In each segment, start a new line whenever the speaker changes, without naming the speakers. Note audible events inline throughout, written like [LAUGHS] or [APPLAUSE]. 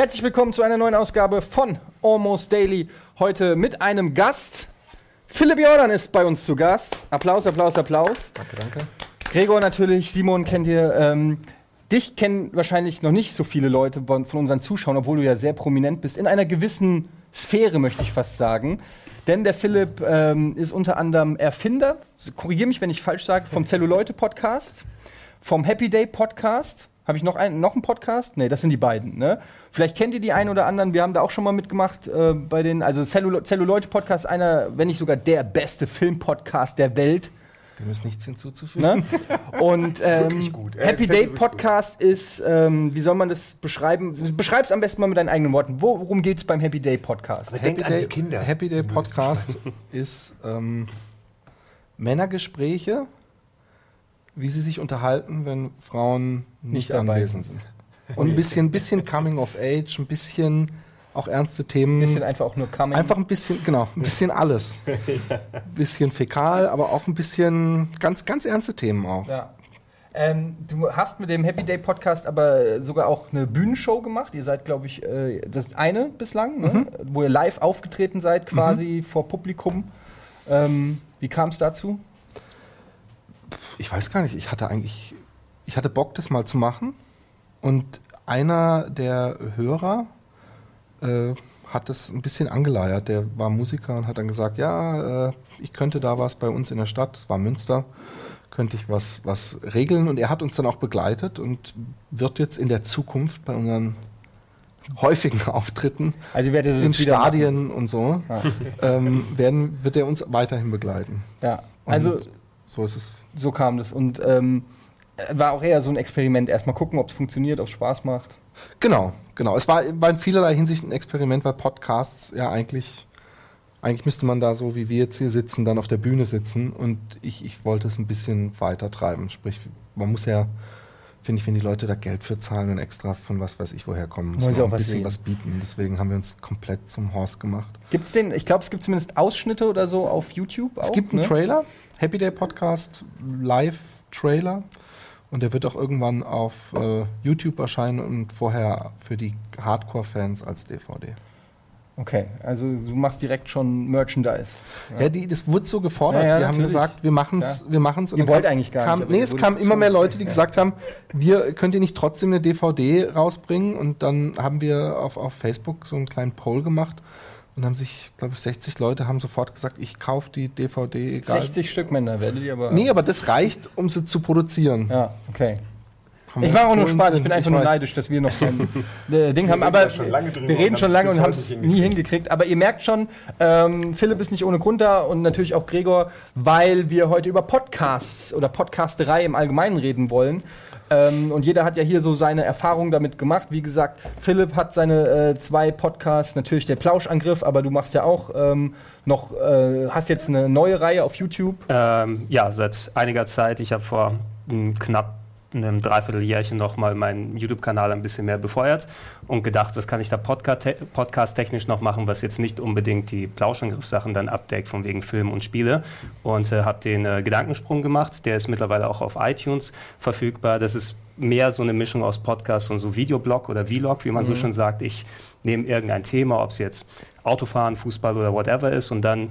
Herzlich willkommen zu einer neuen Ausgabe von Almost Daily. Heute mit einem Gast. Philipp Jordan ist bei uns zu Gast. Applaus, Applaus, Applaus.
Danke, danke.
Gregor natürlich, Simon kennt ihr. Ähm, dich kennen wahrscheinlich noch nicht so viele Leute von von unseren Zuschauern, obwohl du ja sehr prominent bist. In einer gewissen Sphäre, möchte ich fast sagen. Denn der Philipp ähm, ist unter anderem Erfinder, korrigiere mich, wenn ich falsch sage, vom Zelluleute-Podcast, vom Happy Day Podcast. Habe ich noch einen, noch einen Podcast? Nee, das sind die beiden. Ne? Vielleicht kennt ihr die einen oder anderen. Wir haben da auch schon mal mitgemacht äh, bei den, also Cellulo Zelluleute Podcast, einer, wenn nicht sogar der beste Filmpodcast der Welt.
Dem ist nichts hinzuzufügen.
Ne? [LAUGHS] Und ähm,
gut. Äh,
Happy Day Podcast ist, ähm, wie soll man das beschreiben? Beschreib es am besten mal mit deinen eigenen Worten. Worum geht es beim Happy Day Podcast?
Aber an die Kinder.
Happy Day Podcast ist ähm, Männergespräche, wie sie sich unterhalten, wenn Frauen nicht,
Nicht
anwesend sind. Und ein bisschen, bisschen Coming of Age, ein bisschen auch ernste Themen.
Ein bisschen einfach auch nur Coming.
Einfach ein bisschen, genau, ein bisschen alles. [LAUGHS] Ein bisschen fäkal, aber auch ein bisschen ganz, ganz ernste Themen auch.
Ja. Ähm, du hast mit dem Happy Day Podcast aber sogar auch eine Bühnenshow gemacht. Ihr seid, glaube ich, äh, das eine bislang, ne? wo ihr live aufgetreten seid, quasi vor Publikum. Ähm, wie kam es dazu?
Ich weiß gar nicht, ich hatte eigentlich, ich hatte Bock, das mal zu machen. Und einer der Hörer äh, hat das ein bisschen angeleiert. Der war Musiker und hat dann gesagt, ja, äh, ich könnte da was bei uns in der Stadt, das war Münster, könnte ich was, was regeln. Und er hat uns dann auch begleitet und wird jetzt in der Zukunft bei unseren häufigen [LAUGHS] Auftritten
Also,
in Stadien und so,
machen. [LAUGHS]
ähm, werden, wird er uns weiterhin begleiten.
Ja. ja.
Und
Also,
so ist es.
so kam das. Und ähm, war auch eher so ein Experiment. Erstmal gucken, ob es funktioniert, ob es Spaß macht.
Genau, genau. Es war, war in vielerlei Hinsicht ein Experiment, weil Podcasts ja eigentlich, eigentlich müsste man da so wie wir jetzt hier sitzen, dann auf der Bühne sitzen und ich, ich wollte es ein bisschen weiter treiben. Sprich, man muss ja, finde ich, wenn die Leute da Geld für zahlen und extra von was weiß ich woher kommen, muss man auch ein bisschen
sehen.
was bieten. Deswegen haben wir uns komplett zum Horst gemacht.
Gibt es den, ich glaube, es gibt zumindest Ausschnitte oder so auf YouTube.
es
auch,
gibt einen
ne?
Trailer, Happy Day Podcast, Live-Trailer. Und der wird auch irgendwann auf äh, YouTube erscheinen und vorher für die Hardcore-Fans als DVD.
Okay, also du machst direkt schon Merchandise.
Ja, die, das wurde so gefordert.
Ja, ja,
wir haben gesagt, wir machen es.
Ja.
Wir machen's. Und
Ihr wollt
kam-
eigentlich gar
kam,
nicht,
Nee, es kamen immer mehr Leute, die
Ja.
gesagt haben, wir könnt ihr nicht trotzdem eine DVD rausbringen? Und dann haben wir auf, auf Facebook so einen kleinen Poll gemacht und haben sich, glaube ich, 60 Leute haben sofort gesagt, ich kaufe die DVD, egal.
60 Stück Männer werdet ihr aber.
Nee, aber das reicht, um sie zu produzieren.
Ja, okay.
Haben
Ich
wir
mache auch nur Spaß, ich bin einfach nur
weiß.
neidisch, dass wir noch kein [LAUGHS] äh, Ding haben.
reden
Aber
ja schon lange drüber
wir reden schon lange und haben es nie hingekriegt. Aber ihr merkt schon, ähm, Philipp ist nicht ohne Grund da und natürlich auch Gregor, weil wir heute über Podcasts oder Podcasterei im Allgemeinen reden wollen. Ähm, und jeder hat ja hier so seine Erfahrungen damit gemacht. Wie gesagt, Philipp hat seine äh, zwei Podcasts, natürlich der Plauschangriff, aber du machst ja auch ähm, noch, äh, hast jetzt eine neue Reihe auf YouTube.
Ähm, ja, seit einiger Zeit. Ich habe vor m, knapp einem Dreivierteljährchen nochmal meinen YouTube-Kanal ein bisschen mehr befeuert und gedacht, was kann ich da podca- podcast-technisch noch machen, was jetzt nicht unbedingt die Plauschangriff-Sachen dann abdeckt, von wegen Film und Spiele. Und äh, habe den äh, Gedankensprung gemacht. Der ist mittlerweile auch auf iTunes verfügbar. Das ist mehr so eine Mischung aus Podcast und so Videoblog oder Vlog, wie man so schon sagt. Ich nehme irgendein Thema, ob es jetzt Autofahren, Fußball oder whatever ist und dann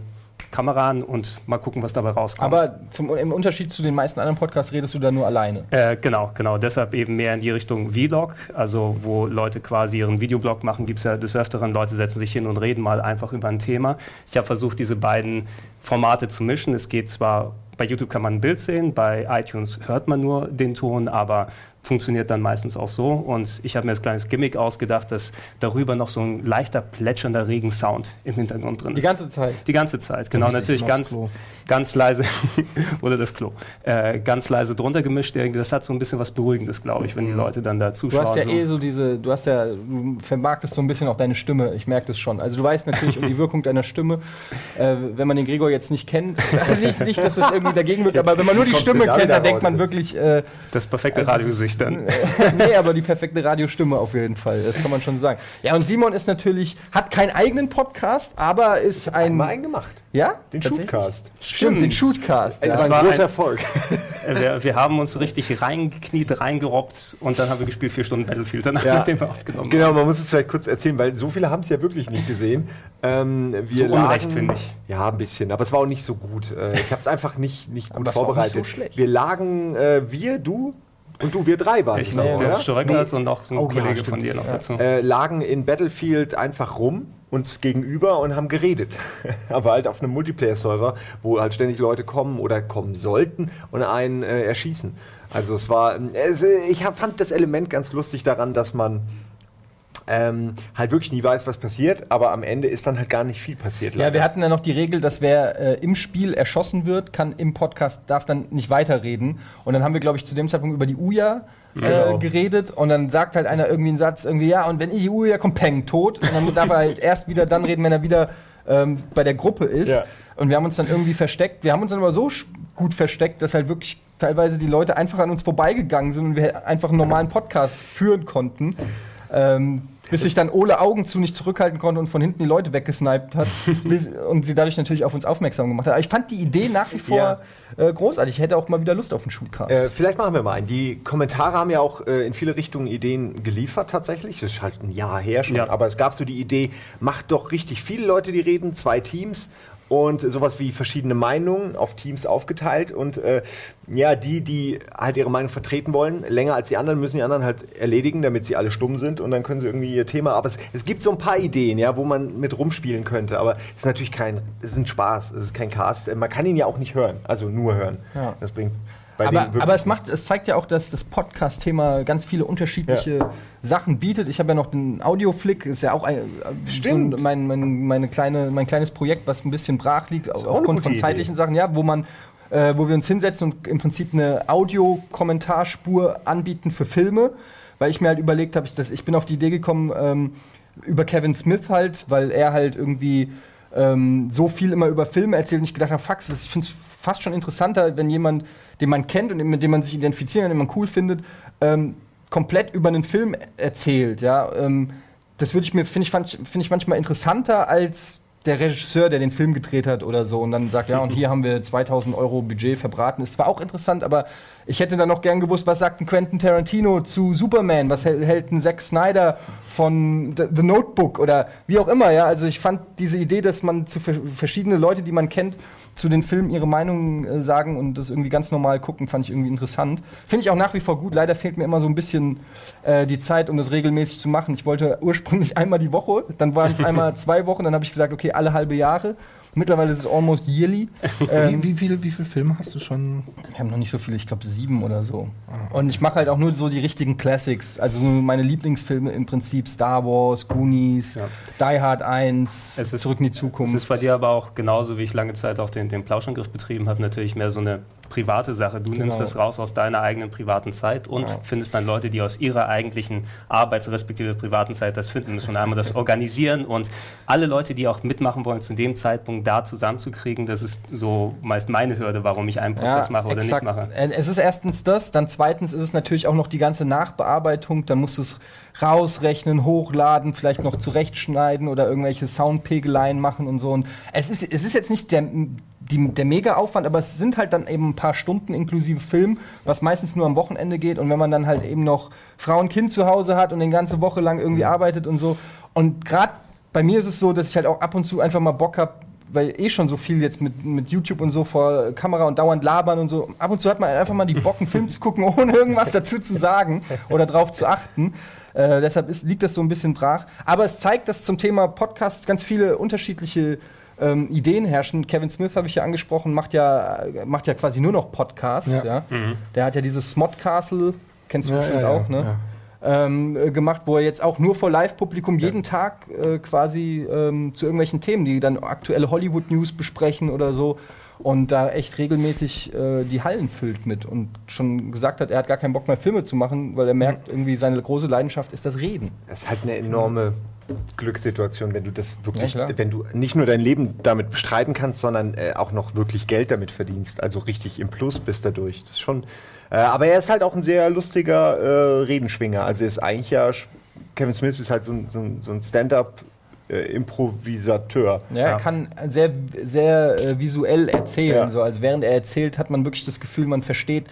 Kamera an und mal gucken, was dabei rauskommt.
Aber zum, im Unterschied zu den meisten anderen Podcasts redest du da nur alleine.
Äh, genau, genau. Deshalb eben mehr in die Richtung Vlog, also wo Leute quasi ihren Videoblog machen, gibt es ja des Öfteren, Leute setzen sich hin und reden mal einfach über ein Thema. Ich habe versucht, diese beiden Formate zu mischen. Es geht zwar, bei YouTube kann man ein Bild sehen, bei iTunes hört man nur den Ton, aber funktioniert dann meistens auch so. Und ich habe mir das kleines Gimmick ausgedacht, dass darüber noch so ein leichter plätschernder Regensound im Hintergrund drin ist.
Die ganze Zeit.
Die ganze Zeit, genau. Natürlich ganz,
Klo.
ganz leise, [LAUGHS] oder das Klo, äh, ganz leise drunter gemischt. Das hat so ein bisschen was Beruhigendes, glaube ich, wenn die Leute dann da
Du
zuschauen.
hast ja
so.
eh so diese, du hast ja, du vermarktest so ein bisschen auch deine Stimme, ich merke das schon. Also du weißt natürlich um die Wirkung deiner Stimme, äh, wenn man den Gregor jetzt nicht kennt, [LAUGHS] nicht, nicht, dass das irgendwie dagegen wirkt, aber wenn man nur die
du
Stimme kennt, dann denkt man wirklich, äh,
das perfekte
also
Radiogesicht dann. [LAUGHS]
nee, aber die perfekte Radiostimme auf jeden Fall, das kann man schon sagen. Ja, und Simon ist natürlich, hat keinen eigenen Podcast, aber ist ein,
Einmal einen gemacht.
Ja?
Den? Shootcast.
Stimmt, den Shootcast.
Das
Ja.
war ein großer
ein-
Erfolg. [LAUGHS]
Wir, wir haben uns richtig reingekniet, reingerobbt und dann haben wir gespielt vier Stunden Battlefield, danach
Ja.
nachdem wir aufgenommen
Genau, man muss es vielleicht kurz erzählen, weil so viele haben es ja wirklich nicht gesehen. Ähm, wir
Zu Unrecht, finde ich.
Ja, ein bisschen, aber es war auch nicht so gut. Äh, ich habe es einfach nicht, nicht gut
Aber es war auch nicht
vorbereitet.
so schlecht.
Wir lagen, äh, wir, du und du, wir drei waren
Ich glaube,
auch,
der
oder?
Storeckert und noch so ein
Oh, ja,
Kollege
stimmt.
von dir noch dazu.
äh, lagen in Battlefield einfach rum, uns gegenüber und haben geredet. [LAUGHS] Aber halt auf einem Multiplayer-Server, wo halt ständig Leute kommen oder kommen sollten und einen äh, erschießen. Also es war, es, äh, ich hab, fand das Element ganz lustig daran, dass man ähm, halt wirklich nie weiß, was passiert, aber am Ende ist dann halt gar nicht viel passiert.
Ja, wir hatten ja noch die Regel, dass wer äh, im Spiel erschossen wird, kann im Podcast, darf dann nicht weiterreden. Und dann haben wir, glaube ich, zu dem Zeitpunkt über die Uja äh,
Genau.
geredet und dann sagt halt einer irgendwie einen Satz, irgendwie, ja, und wenn ich die Uja kommt, peng, tot. Und dann darf er halt erst wieder dann reden, wenn er wieder ähm, bei der Gruppe ist.
Ja.
Und wir haben uns dann irgendwie versteckt. Wir haben uns dann aber so gut versteckt, dass halt wirklich teilweise die Leute einfach an uns vorbeigegangen sind und wir einfach einen normalen Podcast führen konnten. Ähm, bis sich dann Ole Augen zu nicht zurückhalten konnte und von hinten die Leute weggesniped hat [LAUGHS] bis, und sie dadurch natürlich auf uns aufmerksam gemacht hat. Aber ich fand die Idee nach wie vor
Ja.
äh, großartig. Ich hätte auch mal wieder Lust auf einen Shootcast.
Äh, vielleicht machen wir mal einen. Die Kommentare haben ja auch äh, in viele Richtungen Ideen geliefert tatsächlich. Das ist halt ein Jahr her schon.
Ja.
Aber es gab so die Idee, macht doch richtig viele Leute, die reden, zwei Teams und sowas wie verschiedene Meinungen auf Teams aufgeteilt. Und äh, ja, die, die halt ihre Meinung vertreten wollen, länger als die anderen, müssen die anderen halt erledigen, damit sie alle stumm sind und dann können sie irgendwie ihr Thema. Aber es, es gibt so ein paar Ideen, ja, wo man mit rumspielen könnte. Aber es ist natürlich kein, es ist ein Spaß, es ist kein Cast. Man kann ihn ja auch nicht hören, also nur hören.
Ja.
Das bringt
aber, aber es macht, es zeigt ja auch, dass das Podcast-Thema ganz viele unterschiedliche Sachen bietet. Ich habe ja noch den Audioflick, ist ja auch ein, äh, so mein, mein, meine kleine, mein kleines Projekt, was ein bisschen brach liegt, aufgrund von
Idee.
zeitlichen Sachen, ja, wo man äh, wo wir uns hinsetzen und im Prinzip eine Audiokommentarspur anbieten für Filme, weil ich mir halt überlegt habe, ich, ich bin auf die Idee gekommen, ähm, über Kevin Smith halt, weil er halt irgendwie ähm, so viel immer über Filme erzählt und ich gedacht habe, fuck, ich finde es fast schon interessanter, wenn jemand, den man kennt und mit dem man sich identifiziert und den man cool findet, ähm, komplett über einen Film erzählt, ja. Ähm, das würde ich mir, finde ich, finde ich manchmal interessanter als der Regisseur, der den Film gedreht hat oder so und dann sagt, ja, und hier haben wir 2000 Euro Budget verbraten. Es war auch interessant, aber ich hätte dann noch gern gewusst, was sagt ein Quentin Tarantino zu Superman? Was hält, ein Zack Snyder von The, Notebook oder wie auch immer, ja? Also ich fand diese Idee, dass man zu ver verschiedene Leute, die man kennt, zu den Filmen ihre Meinung äh, sagen und das irgendwie ganz normal gucken, fand ich irgendwie interessant. Finde ich auch nach wie vor gut. Leider fehlt mir immer so ein bisschen äh, die Zeit, um das regelmäßig zu machen. Ich wollte ursprünglich [LAUGHS] einmal die Woche, dann waren es [LAUGHS] einmal zwei Wochen, dann habe ich gesagt, okay, alle halbe Jahre. Mittlerweile ist es almost yearly. [LAUGHS] Ähm,
wie, wie, viel, wie viele Filme hast du schon?
wir haben noch nicht so viele, ich glaube sieben oder so. Und ich mache halt auch nur so die richtigen Classics. Also so meine Lieblingsfilme im Prinzip Star Wars, Goonies, Die Hard 1,
Es ist-
Zurück in die
Es
Zukunft.
ist bei dir aber auch genauso, wie ich lange Zeit auch den, den Plauschangriff betrieben habe, natürlich mehr so eine private Sache. Du nimmst
Genau.
das raus aus deiner eigenen privaten Zeit und findest dann Leute, die aus ihrer eigentlichen Arbeits- respektive privaten Zeit das finden müssen. Und einmal das organisieren und alle Leute, die auch mitmachen wollen, zu dem Zeitpunkt da zusammenzukriegen, das ist so meist meine Hürde, warum ich einen Podcast mache oder
exakt.
nicht mache.
Äh, Es ist erstens das, dann zweitens ist es natürlich auch noch die ganze Nachbearbeitung. Dann musst du es rausrechnen, hochladen, vielleicht noch zurechtschneiden oder irgendwelche Soundpegeleien machen und so. Und es ist, es ist jetzt nicht der, die, der Mega-Aufwand, aber es sind halt dann eben ein paar Stunden inklusive Film, was meistens nur am Wochenende geht. Und wenn man dann halt eben noch Frau und Kind zu Hause hat und eine ganze Woche lang irgendwie arbeitet und so. Und gerade bei mir ist es so, dass ich halt auch ab und zu einfach mal Bock habe, weil eh schon so viel jetzt mit, mit YouTube und so vor Kamera und dauernd labern und so. Ab und zu hat man einfach mal die [LAUGHS] Bock, einen Film zu gucken, ohne irgendwas dazu zu sagen oder drauf zu achten. Äh, deshalb ist, liegt das so ein bisschen brach. Aber es zeigt, dass zum Thema Podcast ganz viele unterschiedliche ähm, Ideen herrschen. Kevin Smith habe ich ja angesprochen, macht ja, macht ja quasi nur noch Podcasts. Ja.
Ja.
Der hat ja dieses Smod Castle, kennst du
Ja,
bestimmt
ja, ja,
auch, ne?
ja.
ähm, äh, gemacht, wo er jetzt auch nur vor Live-Publikum jeden Tag äh, quasi ähm, zu irgendwelchen Themen, die dann aktuelle Hollywood-News besprechen oder so und da echt regelmäßig äh, die Hallen füllt mit und schon gesagt hat, er hat gar keinen Bock mehr Filme zu machen, weil er merkt, irgendwie seine große Leidenschaft ist das Reden.
Das ist halt eine enorme Glückssituation, wenn du das wirklich,
Ja,
wenn du nicht nur dein Leben damit bestreiten kannst, sondern äh, auch noch wirklich Geld damit verdienst, also richtig im Plus bist dadurch. Das ist schon. Äh, aber er ist halt auch ein sehr lustiger äh, Redenschwinger. Also er ist eigentlich ja Kevin Smith ist halt so ein, so ein Stand-up äh, Improvisateur.
Ja, er
Ja.
kann sehr, sehr äh, visuell erzählen.
Ja.
So, als während er erzählt, hat man wirklich das Gefühl, man versteht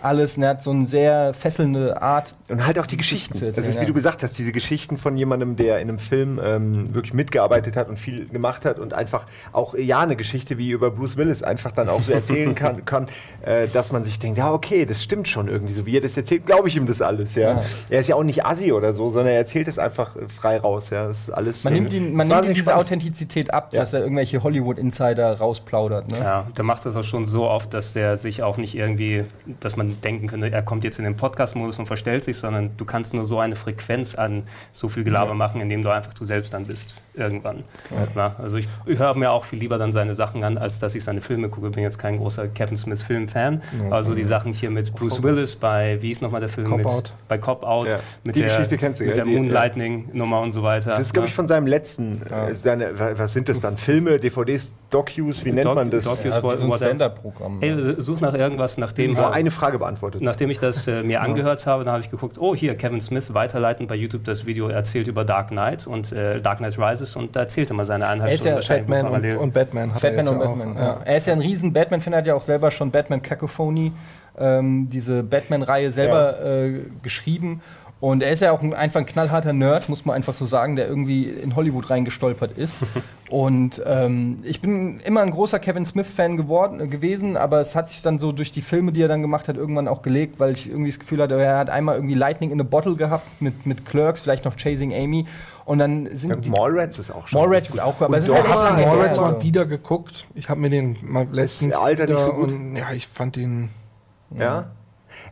alles. Und er hat so eine sehr fesselnde Art.
Und halt auch die Geschichten.
zu erzählen,
das ist, wie
ja.
du gesagt hast, diese Geschichten von jemandem, der in einem Film ähm, wirklich mitgearbeitet hat und viel gemacht hat und einfach auch, ja, eine Geschichte wie über Bruce Willis einfach dann auch so erzählen [LAUGHS] kann, kann äh, dass man sich denkt, ja, okay, das stimmt schon irgendwie. So wie er das erzählt, glaube ich ihm das alles, ja.
Ja.
Er ist ja auch nicht assi oder so, sondern er erzählt es einfach äh, frei raus, ja. Das ist alles.
Man
äh,
nimmt, ihn,
das
man nimmt ihm diese
spannend.
Authentizität ab,
Ja.
dass er irgendwelche Hollywood-Insider rausplaudert. Ne?
Ja, der macht das auch schon so oft, dass der sich auch nicht irgendwie, dass man denken könnte, er kommt jetzt in den Podcast-Modus und verstellt sich, sondern du kannst nur so eine Frequenz an so viel Gelaber machen, indem du einfach du selbst dann bist, irgendwann. Ja. also ich, ich höre mir auch viel lieber dann seine Sachen an, als dass ich seine Filme gucke. Bin jetzt kein großer Kevin Smith-Film-Fan. Also die Sachen hier mit Bruce Willis bei, wie ist nochmal der Film?
Cop
mit,
Out.
Bei Cop Out.
Ja.
Mit
Die
der,
Geschichte kennst du,
Mit der Moonlightning-Nummer und so weiter.
Das ist, glaube ich, von seinem letzten. Seine, wa- was sind das dann? Filme, DVDs, Docus, wie nennt
Doc-
man das?
Doc-
Ja, so ein. Stand-Up-Programm.
Hey, such nach irgendwas, nachdem
Nur eine Frage beantwortet.
Nachdem ich das äh, mir [LAUGHS] angehört habe, dann habe ich geguckt, oh hier, Kevin Smith weiterleiten bei YouTube das Video erzählt über Dark Knight und äh, Dark Knight Rises und da erzählte mal seine eineinhalb
Er ist ja
Batman und, und Batman hat
Batman
er
und
jetzt
Batman.
auch.
Ja. Er ist ja ein riesen Batman-Fan, er hat ja auch selber schon Batman Cacophony, ähm, diese Batman-Reihe selber äh, geschrieben. Und er ist ja auch ein, einfach ein knallharter Nerd, muss man einfach so sagen, der irgendwie in Hollywood reingestolpert ist. [LAUGHS] Und ähm, ich bin immer ein großer Kevin Smith-Fan geworden, äh, gewesen, aber es hat sich dann so durch die Filme, die er dann gemacht hat, irgendwann auch gelegt, weil ich irgendwie das Gefühl hatte, er hat einmal irgendwie Lightning in a Bottle gehabt mit, mit Clerks, vielleicht noch Chasing Amy. Und dann sind die.
Mallrats ist auch schon.
Mallrats ist auch gut, aber es ist halt echt
Ich habe
lange
Mallrats mal wieder geguckt. Ich habe mir den mal letztens
altert nicht
wieder
so gut?
Und, ja, ich fand ihn.
Ja? Ja,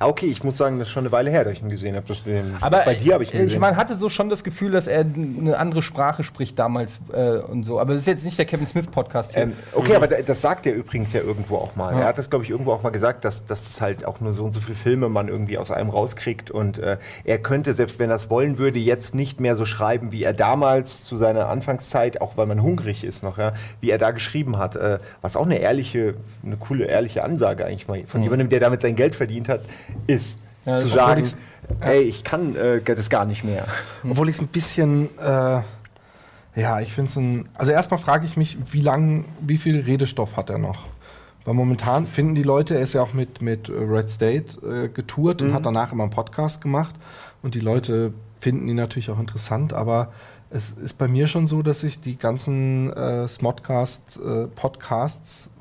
okay, ich muss sagen, das ist schon eine Weile her, dass ich ihn gesehen habe. Das- den-
Aber
bei dir habe ich ihn
ich
gesehen.
man hatte so schon das Gefühl, dass er eine andere Sprache spricht damals äh, und so. Aber es ist jetzt nicht der Kevin Smith Podcast hier.
Ähm, okay, aber da- das sagt er übrigens ja irgendwo auch mal. Er hat das, glaube ich, irgendwo auch mal gesagt, dass, dass das halt auch nur so und so viele Filme man irgendwie aus einem rauskriegt. Und äh, er könnte, selbst wenn er es wollen würde, jetzt nicht mehr so schreiben, wie er damals zu seiner Anfangszeit, auch weil man hungrig ist noch, ja, wie er da geschrieben hat. Äh, was auch eine ehrliche, eine coole, ehrliche Ansage eigentlich mal von jemandem, der damit sein Geld verdient hat, ist.
Ja,
zu sagen,
obwohl ich's-
ey, ich kann äh, das gar nicht mehr. [LAUGHS]
Obwohl ich es ein bisschen. Äh, ja, ich finde es ein. Also erstmal frage ich mich, wie lang, wie viel Redestoff hat er noch? Weil momentan finden die Leute, er ist ja auch mit, mit Red State äh, getourt und hat danach immer einen Podcast gemacht. Und die Leute finden ihn natürlich auch interessant, aber es ist bei mir schon so, dass ich die ganzen äh, Smodcast äh,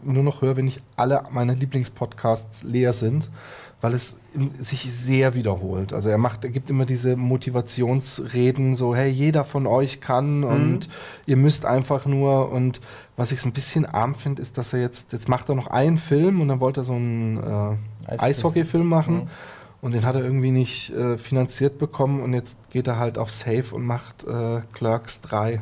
nur noch höre, wenn ich alle meine Lieblingspodcasts leer sind, weil es sich sehr wiederholt. Also er macht, er gibt immer diese Motivationsreden, so hey, jeder von euch kann und ihr müsst einfach nur und was ich so ein bisschen arm finde, ist, dass er jetzt, jetzt macht er noch einen Film und dann wollte er so einen äh,
Eishockey-
Eishockey-Film machen.
Mhm.
Und den hat er irgendwie nicht äh, finanziert bekommen und jetzt geht er halt auf Safe und macht äh, Clerks 3.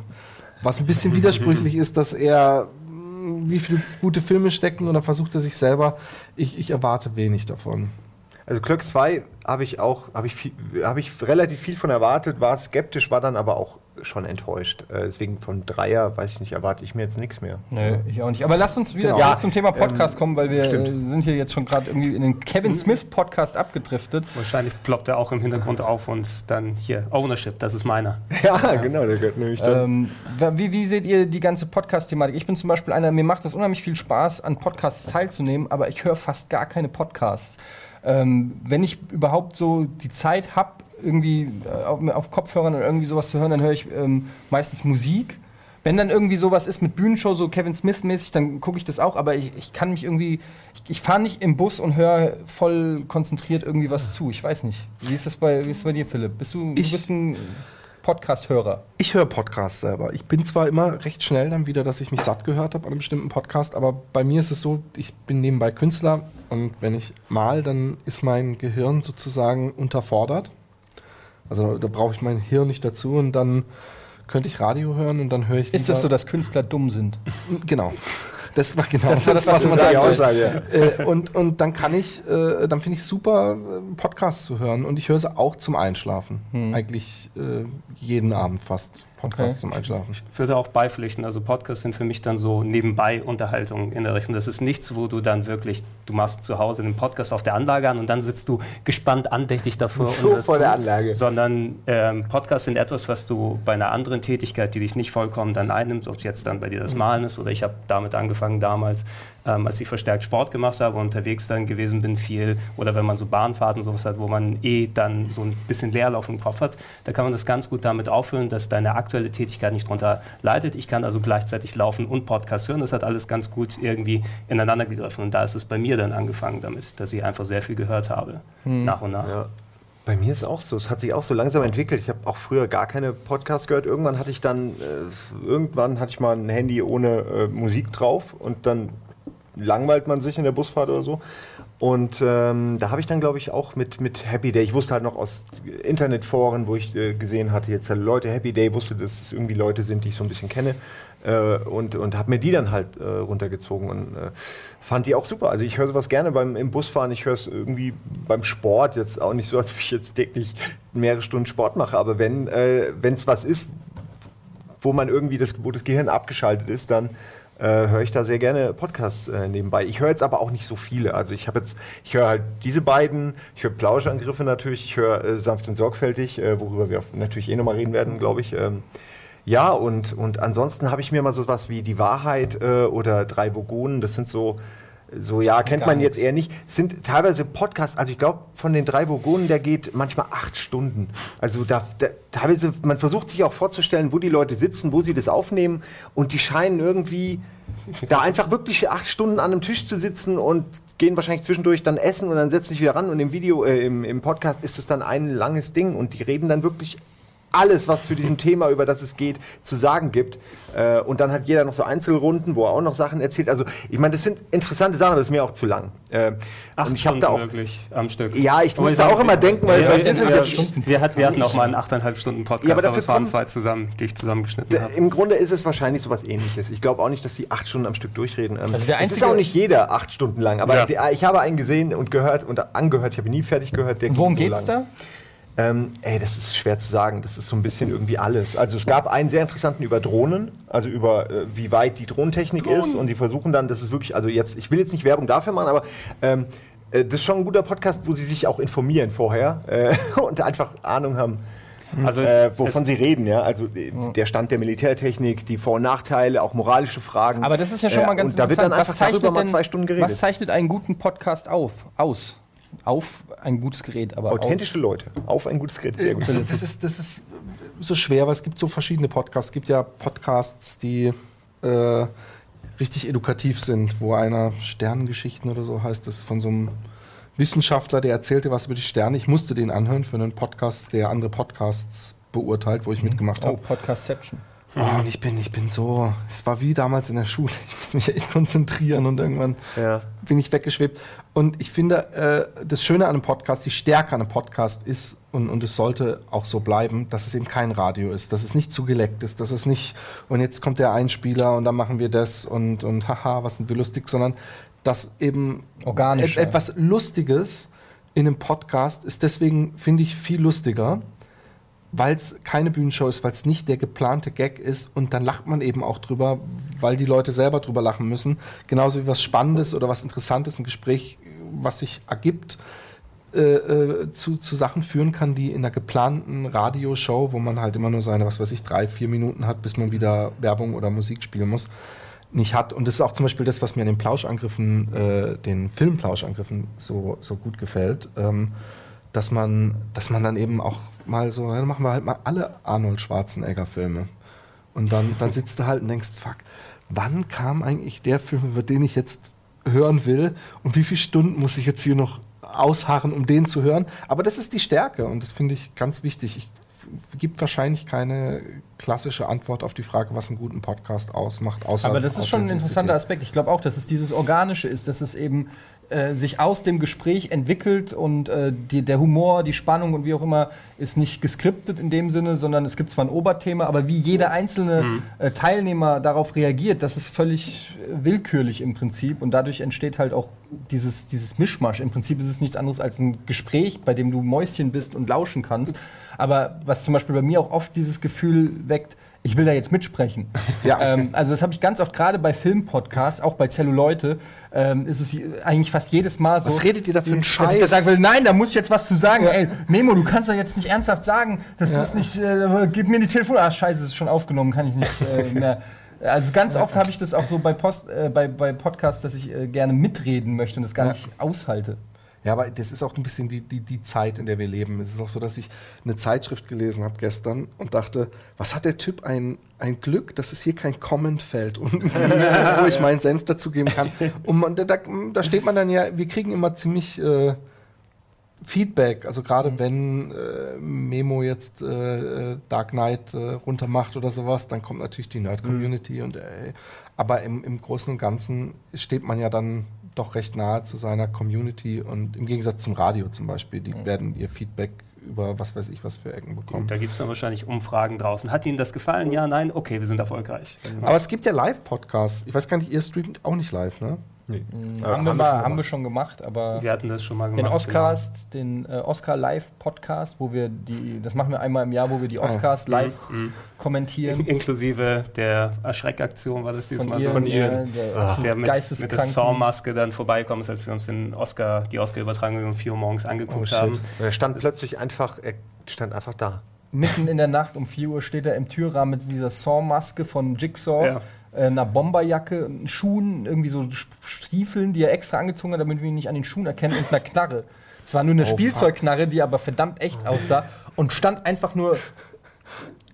Was ein bisschen [LAUGHS] widersprüchlich ist, dass er mh, wie viele gute Filme stecken und dann versucht er sich selber. Ich, ich erwarte wenig davon.
Also Clerks 2 habe ich auch, habe ich, viel- habe ich relativ viel von erwartet, war skeptisch, war dann aber auch schon enttäuscht. Äh, deswegen von Dreier, weiß ich nicht, erwarte ich mir jetzt nichts mehr.
Nö, ich auch nicht. Aber lasst uns wieder
Genau.
zurück
Ja,
zum Thema Podcast
ähm,
kommen, weil wir
stimmt.
sind hier jetzt schon gerade irgendwie in den Kevin Smith Podcast abgedriftet.
Wahrscheinlich ploppt er auch im Hintergrund auf und dann hier, Ownership, das ist meiner. [LAUGHS]
Ja, genau, der gehört nämlich dann.
Ähm, wie, wie seht ihr die ganze Podcast-Thematik? Ich bin zum Beispiel einer, mir macht das unheimlich viel Spaß, an Podcasts teilzunehmen, aber ich höre fast gar keine Podcasts. Ähm, wenn ich überhaupt so die Zeit habe, irgendwie äh, auf, auf Kopfhörern oder irgendwie sowas zu hören, dann höre ich ähm, meistens Musik. Wenn dann irgendwie sowas ist mit Bühnenshow, so Kevin Smith-mäßig, dann gucke ich das auch, aber ich, ich kann mich irgendwie, ich, ich fahre nicht im Bus und höre voll konzentriert irgendwie was zu. Ich weiß nicht. Wie ist das bei, wie ist das bei dir, Philipp? Bist du,
Ich-
du bist ein Podcast-Hörer?
Ich höre Podcasts selber. Ich bin zwar immer recht schnell dann wieder, dass ich mich satt gehört habe an einem bestimmten Podcast, aber bei mir ist es so, ich bin nebenbei Künstler und wenn ich mal, dann ist mein Gehirn sozusagen unterfordert. Also da brauche ich mein Hirn nicht dazu und dann könnte ich Radio hören und dann höre ich
Ist das so, dass Künstler dumm sind?
Genau. Das war genau
Das war das, was man sagte.
Aussage, ja.
äh, und, und dann kann ich, äh, dann finde ich super, äh, Podcasts zu hören und ich höre sie auch zum Einschlafen.
Hm.
Eigentlich jeden Abend fast Podcast
Okay.
zum Einschlafen.
Ich würde auch beipflichten. Also Podcasts sind für mich dann so nebenbei Unterhaltung in der Richtung. Das ist nichts, wo du dann wirklich, du machst zu Hause einen Podcast auf der Anlage an und dann sitzt du gespannt andächtig davor.
So [LAUGHS] vor der. Anlage.
Sondern ähm, Podcasts sind etwas, was du bei einer anderen Tätigkeit, die dich nicht vollkommen dann einnimmst, ob es jetzt dann bei dir das Malen ist oder ich habe damit angefangen damals, ähm, als ich verstärkt Sport gemacht habe und unterwegs dann gewesen bin viel oder wenn man so Bahnfahrten sowas hat, wo man eh dann so ein bisschen Leerlauf im Kopf hat, da kann man das ganz gut damit auffüllen, dass deine aktuelle Tätigkeit nicht drunter leidet. Ich kann also gleichzeitig laufen und Podcast hören. Das hat alles ganz gut irgendwie ineinander gegriffen und da ist es bei mir dann angefangen damit, dass ich einfach sehr viel gehört habe, nach und nach.
Ja. Bei mir ist es auch so. Es hat sich auch so langsam entwickelt. Ich habe auch früher gar keine Podcasts gehört. Irgendwann hatte ich dann, äh, irgendwann hatte ich mal ein Handy ohne äh, Musik drauf und dann langweilt man sich in der Busfahrt oder so. Und ähm, da habe ich dann, glaube ich, auch mit, mit Happy Day, ich wusste halt noch aus Internetforen, wo ich äh, gesehen hatte, jetzt halt Leute Happy Day, wusste, dass es irgendwie Leute sind, die ich so ein bisschen kenne. Äh, und und habe mir die dann halt äh, runtergezogen und äh, fand die auch super. Also ich höre sowas gerne beim im Busfahren, ich höre es irgendwie beim Sport, jetzt auch nicht so, als ob ich jetzt täglich mehrere Stunden Sport mache, aber wenn äh, es was ist, wo man irgendwie das, wo das Gehirn abgeschaltet ist, dann äh, höre ich da sehr gerne Podcasts äh, nebenbei. Ich höre jetzt aber auch nicht so viele. Also ich habe jetzt, ich höre halt diese beiden, ich höre Plauschangriffe natürlich, ich höre äh, sanft und sorgfältig, äh, worüber wir natürlich eh nochmal reden werden, glaube ich. Ähm, ja, und, und ansonsten habe ich mir mal so was wie Die Wahrheit äh, oder Drei Vogonen, das sind so, so ja, kennt
Gar
man jetzt eher nicht. Es sind teilweise Podcasts, also ich glaube, von den drei Vogonen, der geht manchmal acht Stunden. Also da, da teilweise, man versucht sich auch vorzustellen, wo die Leute sitzen, wo sie das aufnehmen und die scheinen irgendwie da einfach wirklich acht Stunden an einem Tisch zu sitzen und gehen wahrscheinlich zwischendurch dann essen und dann setzen sich wieder ran und im Video, äh, im, im Podcast ist es dann ein langes Ding und die reden dann wirklich alles, was zu diesem Thema, über das es geht, zu sagen gibt. Äh, und dann hat jeder noch so Einzelrunden, wo er auch noch Sachen erzählt. Also, ich meine, das sind interessante Sachen, aber das ist mir auch zu lang. Äh,
Acht
und ich habe
Stunden
da auch.
wirklich am Stück.
Ja, ich
Aber
muss da auch immer denken, weil
Ja,
bei
wir,
dir sind
wir,
jetzt
wir, hatten, wir hatten auch mal einen 8,5 Stunden Podcast,
Ja, aber
aber,
dafür
es waren zwei zusammen, die ich zusammengeschnitten habe.
Im Grunde ist es wahrscheinlich sowas ähnliches. Ich glaube auch nicht, dass die acht Stunden am Stück durchreden. Ähm,
Also der
es ist
einzige-
auch nicht jeder acht Stunden lang, aber
Ja.
der, ich habe einen gesehen und gehört und angehört, ich habe ihn nie fertig gehört. Der
worum
ging so
geht's
lang.
da?
Ähm, ey, das ist schwer zu sagen. Das ist so ein bisschen irgendwie alles. Also es gab einen sehr interessanten über Drohnen, also über äh, wie weit die Drohnentechnik ist und die versuchen dann, das ist wirklich, also jetzt, ich will jetzt nicht Werbung dafür machen, aber ähm, äh, das ist schon ein guter Podcast, wo sie sich auch informieren vorher äh, [LAUGHS] und einfach Ahnung haben.
Also es-
äh, wovon
es-
sie reden, ja. Also äh, der Stand der Militärtechnik, die Vor- und Nachteile, auch moralische Fragen.
Aber das ist ja schon
Äh,
mal ganz
und da wird dann einfach darüber mal
denn-
zwei Stunden geredet.
Was zeichnet einen guten Podcast auf? Aus? Auf ein gutes Gerät, aber
Authentische Leute. Auf ein gutes Gerät, sehr gut.
Das ist, das ist so schwer, weil es gibt so verschiedene Podcasts. Es gibt ja Podcasts, die äh, richtig edukativ sind, wo einer Sternengeschichten oder so heißt, das ist von so einem Wissenschaftler, der erzählte was über die Sterne. Ich musste den anhören für einen Podcast, der andere Podcasts beurteilt, wo ich mitgemacht
Oh,
habe.
Podcastception.
Oh, und ich bin, ich bin so, es war wie damals in der Schule. [LAUGHS] Ich musste mich echt konzentrieren und irgendwann
Ja.
bin ich weggeschwebt. Und ich finde, äh, das Schöne an einem Podcast, die Stärke an einem Podcast ist, und, und es sollte auch so bleiben, dass es eben kein Radio ist, dass es nicht zu geleckt ist, dass es nicht, und jetzt kommt der Einspieler und dann machen wir das und, und haha, was sind wir lustig, sondern dass eben
Organisch,
et, etwas Lustiges in einem Podcast ist deswegen, finde ich, viel lustiger, weil es keine Bühnenshow ist, weil es nicht der geplante Gag ist und dann lacht man eben auch drüber, weil die Leute selber drüber lachen müssen. Genauso wie was Spannendes oder was Interessantes, ein Gespräch, was sich ergibt, äh, äh, zu, zu Sachen führen kann, die in einer geplanten Radioshow, wo man halt immer nur seine, was weiß ich, drei, vier Minuten hat, bis man wieder Werbung oder Musik spielen muss, nicht hat. Und das ist auch zum Beispiel das, was mir an den Plauschangriffen, äh, den Filmplauschangriffen so, so gut gefällt. Ähm, dass man, dass man dann eben auch mal so, dann machen wir halt mal alle Arnold Schwarzenegger-Filme. Und dann, dann sitzt du halt und denkst, fuck, wann kam eigentlich der Film, über den ich jetzt hören will und wie viele Stunden muss ich jetzt hier noch ausharren, um den zu hören? Aber das ist die Stärke und das finde ich ganz wichtig. Ich f- gibt wahrscheinlich keine klassische Antwort auf die Frage, was einen guten Podcast ausmacht. Außer
Aber das ist schon ein interessanter Aspekt. Ich glaube auch, dass es dieses Organische ist, dass es eben äh, sich aus dem Gespräch entwickelt und äh, die, der Humor, die Spannung und wie auch immer ist nicht geskriptet in dem Sinne, sondern es gibt zwar ein Oberthema, aber wie jeder einzelne äh, Teilnehmer darauf reagiert, das ist völlig äh, willkürlich im Prinzip und dadurch entsteht halt auch dieses, dieses Mischmasch. Im Prinzip ist es nichts anderes als ein Gespräch, bei dem du Mäuschen bist und lauschen kannst. Aber was zum Beispiel bei mir auch oft dieses Gefühl weckt, ich will da jetzt mitsprechen. [LAUGHS]
Ja.
Ähm, also das habe ich ganz oft, gerade bei Filmpodcasts, auch bei Zelluleute, ähm, ist es eigentlich fast jedes Mal so.
Was redet ihr da für einen
dass ich da
Scheiß?
sagen will, nein, da muss ich jetzt was zu sagen. Ey, Memo, du kannst doch jetzt nicht ernsthaft sagen, das
Ja.
ist nicht, äh, gib mir die Telefon. Ah, scheiße, es ist schon aufgenommen, kann ich nicht äh, [LAUGHS] mehr. Also ganz oft habe ich das auch so bei, Post, äh, bei, bei Podcasts, dass ich äh, gerne mitreden möchte und das gar
Ja.
nicht aushalte.
Ja, aber das ist auch ein bisschen die, die, die Zeit, in der wir leben. Es ist auch so, dass ich eine Zeitschrift gelesen habe gestern und dachte, was hat der Typ ein, ein Glück, dass es hier kein Comment-Feld und [LAUGHS] wo ich meinen Senf dazugeben kann. Und man, da, da, steht man dann ja, wir kriegen immer ziemlich äh, Feedback. Also gerade wenn äh, Memo jetzt äh, Dark Knight äh, runtermacht oder sowas, dann kommt natürlich die Nerd-Community und äh, aber im, im Großen und Ganzen steht man ja dann doch recht nahe zu seiner Community und im Gegensatz zum Radio zum Beispiel, die werden ihr Feedback über was weiß ich was für Ecken bekommen.
Da gibt es dann wahrscheinlich Umfragen draußen. Hat Ihnen das gefallen? Ja, nein? Okay, wir sind erfolgreich.
Aber es gibt ja Live-Podcasts. Ich weiß gar nicht, ihr streamt auch nicht live, ne?
Nee.
haben, wir
haben wir
mal,
schon
haben wir schon gemacht, aber
Wir hatten das schon mal
den
gemacht.
Oscars, den äh, Oscar Live Podcast, wo wir die, das machen wir einmal im Jahr, wo wir die Oscars live
Mhm.
kommentieren.
In- Inklusive der Erschreckaktion war das dieses Mal so.
ihren,
von ihren.
äh, der,
Ah.
der mit, mit der Saw-Maske dann vorbeikommt, als wir uns den Oscar, die Oscar-Übertragung um 4 Uhr morgens angeguckt
Oh,
haben.
Er stand plötzlich einfach, er stand einfach da.
Mitten in der Nacht um 4 Uhr steht er im Türrahmen mit dieser Saw-Maske von Jigsaw,
Ja.
Äh, einer Bomberjacke, Schuhen, irgendwie so Stiefeln, die er extra angezogen hat, damit wir ihn nicht an den Schuhen erkennen, und einer Knarre. Es war nur eine
Oh,
Spielzeugknarre, die aber verdammt echt aussah und stand einfach nur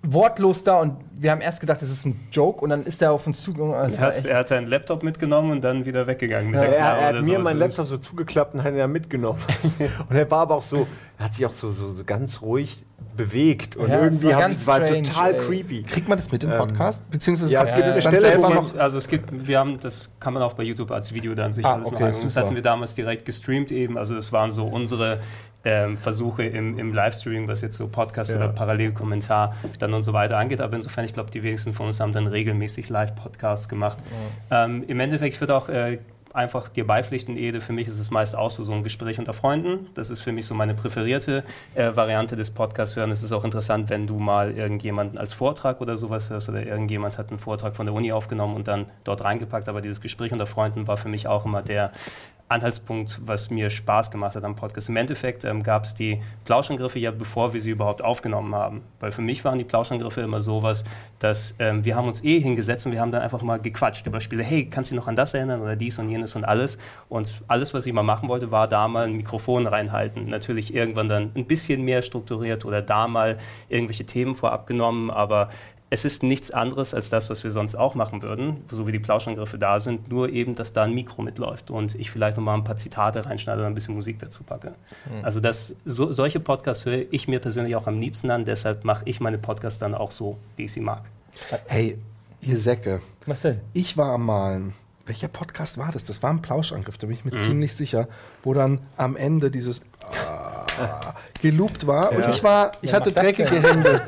wortlos da und wir haben erst gedacht, das ist ein Joke und dann ist er auf uns zugegangen. Also es
Er er hat seinen Laptop mitgenommen und dann wieder weggegangen mit
Ja,
der
Er, er hat
oder
mir meinen Laptop so zugeklappt und hat ihn dann mitgenommen. [LAUGHS] und er war aber auch so, er hat sich auch so, so, so ganz ruhig bewegt. Und
Ja, es
irgendwie
war
es war
strange,
total
ey.
creepy.
Kriegt man das mit im
Ähm,
Podcast? Beziehungsweise
ja, es gibt
das
eine
dann
Stelle,
selber
wo
noch?
Also es gibt, wir haben, das kann man auch bei YouTube als Video dann sich
Ah,
alles
okay,
noch angucken. Das hatten wir damals direkt gestreamt eben. Also das waren so unsere ähm, Versuche im, im Livestream, was jetzt so Podcast
Ja.
oder Parallelkommentar dann und so weiter angeht. Aber insofern, ich glaube, die wenigsten von uns haben dann regelmäßig Live-Podcasts gemacht. Ähm, Im Endeffekt, ich würde auch äh, einfach dir beipflichten, Ede, für mich ist es meist auch so, so ein Gespräch unter Freunden. Das ist für mich so meine präferierte äh, Variante des Podcasts hören. Es ist auch interessant, wenn du mal irgendjemanden als Vortrag oder sowas hörst oder irgendjemand hat einen Vortrag von der Uni aufgenommen und dann dort reingepackt. Aber dieses Gespräch unter Freunden war für mich auch immer der Anhaltspunkt, was mir Spaß gemacht hat am Podcast. Im Endeffekt ähm, gab es die Plauschangriffe ja, bevor wir sie überhaupt aufgenommen haben. Weil für mich waren die Plauschangriffe immer sowas, dass ähm, wir haben uns eh hingesetzt und wir haben dann einfach mal gequatscht über Spiele. Hey, kannst du dich noch an das erinnern oder dies und jenes und alles? Und alles, was ich mal machen wollte, war da mal ein Mikrofon reinhalten. Natürlich irgendwann dann ein bisschen mehr strukturiert oder da mal irgendwelche Themen vorab genommen, aber es ist nichts anderes als das, was wir sonst auch machen würden, so wie die Plauschangriffe da sind, nur eben, dass da ein Mikro mitläuft und ich vielleicht nochmal ein paar Zitate reinschneide oder ein bisschen Musik dazu packe. Also das, so, solche Podcasts höre ich mir persönlich auch am liebsten an, deshalb mache ich meine Podcasts dann auch so, wie ich sie mag.
Hey, ihr Säcke.
Was denn?
Ich war am Malen. Welcher Podcast war das? Das war ein Plauschangriff, da bin ich
Mhm.
mir ziemlich sicher, wo dann am Ende dieses ah, geloopt war und
Ja.
ich war, ich
Wer
hatte dreckige
denn? [LAUGHS]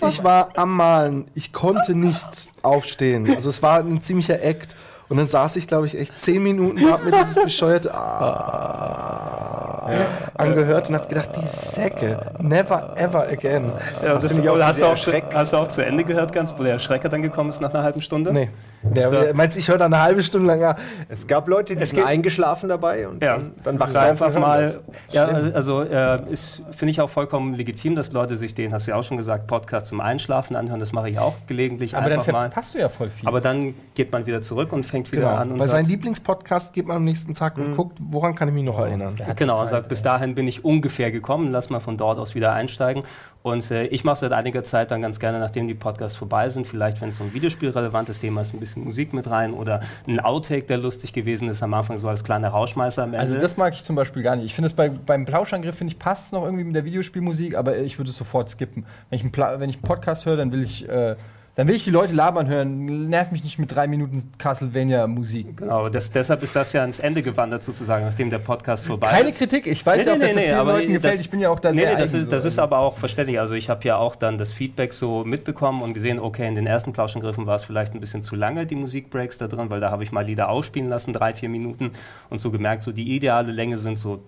Hände. ich war am Malen. Ich konnte nicht aufstehen. Also es war ein ziemlicher Act. Und dann saß ich, glaube ich, echt zehn Minuten und habe mir dieses bescheuerte ah, angehört und habe gedacht, die Säcke, never ever again.
Ja, das,
ich auch
hast, du auch hast du auch zu Ende gehört, ganz, wo der Schrecker dann gekommen ist nach einer halben Stunde?
Nee. Der,
So.
Meinst du, ich höre da eine halbe Stunde lang ah,
Es gab Leute, die
Es
sind eingeschlafen dabei und
Ja,
dann, dann
das
wachen sie
einfach mal.
das.
Ja, also äh, ist finde ich auch vollkommen legitim, dass Leute sich den, hast du ja auch schon gesagt, Podcast zum Einschlafen anhören. Das mache ich auch gelegentlich
Aber dann
einfach mal.
verpasst du ja voll viel.
Aber dann geht man wieder zurück und fängt wieder
Genau.
an. Und
Bei seinem Lieblingspodcast geht man am nächsten Tag und guckt, woran kann ich mich noch erinnern.
Genau, und sagt, bis dahin bin ich ungefähr gekommen, lass mal von dort aus wieder einsteigen. Und äh, ich mache seit einiger Zeit dann ganz gerne, nachdem die Podcasts vorbei sind, vielleicht, wenn es so ein videospielrelevantes Thema ist, ein bisschen Musik mit rein oder ein Outtake, der lustig gewesen ist am Anfang, so als kleiner Rauschmeißer am Ende.
Also das mag ich zum Beispiel gar nicht. Ich finde es bei, beim Plauschangriff, finde ich, passt noch irgendwie mit der Videospielmusik, aber ich würde es sofort skippen. Wenn ich einen, wenn ich einen Podcast höre, dann will ich, äh, dann will ich die Leute labern hören. Nerv mich nicht mit drei Minuten Castlevania-Musik.
Genau, das, deshalb ist das ja ans Ende gewandert sozusagen, nachdem der Podcast vorbei
Keine
ist.
Kritik, ich weiß ja auch, dass das vielen Leuten gefällt. ich bin ja auch da
nee,
sehr
nee, das, ist, das
so.
ist aber auch verständlich. Also ich habe ja auch dann das Feedback so mitbekommen und gesehen, okay, in den ersten Plauschangriffen war es vielleicht ein bisschen zu lange, die Musikbreaks da drin, weil da habe ich mal Lieder ausspielen lassen, drei, vier Minuten und so gemerkt, so die ideale Länge sind so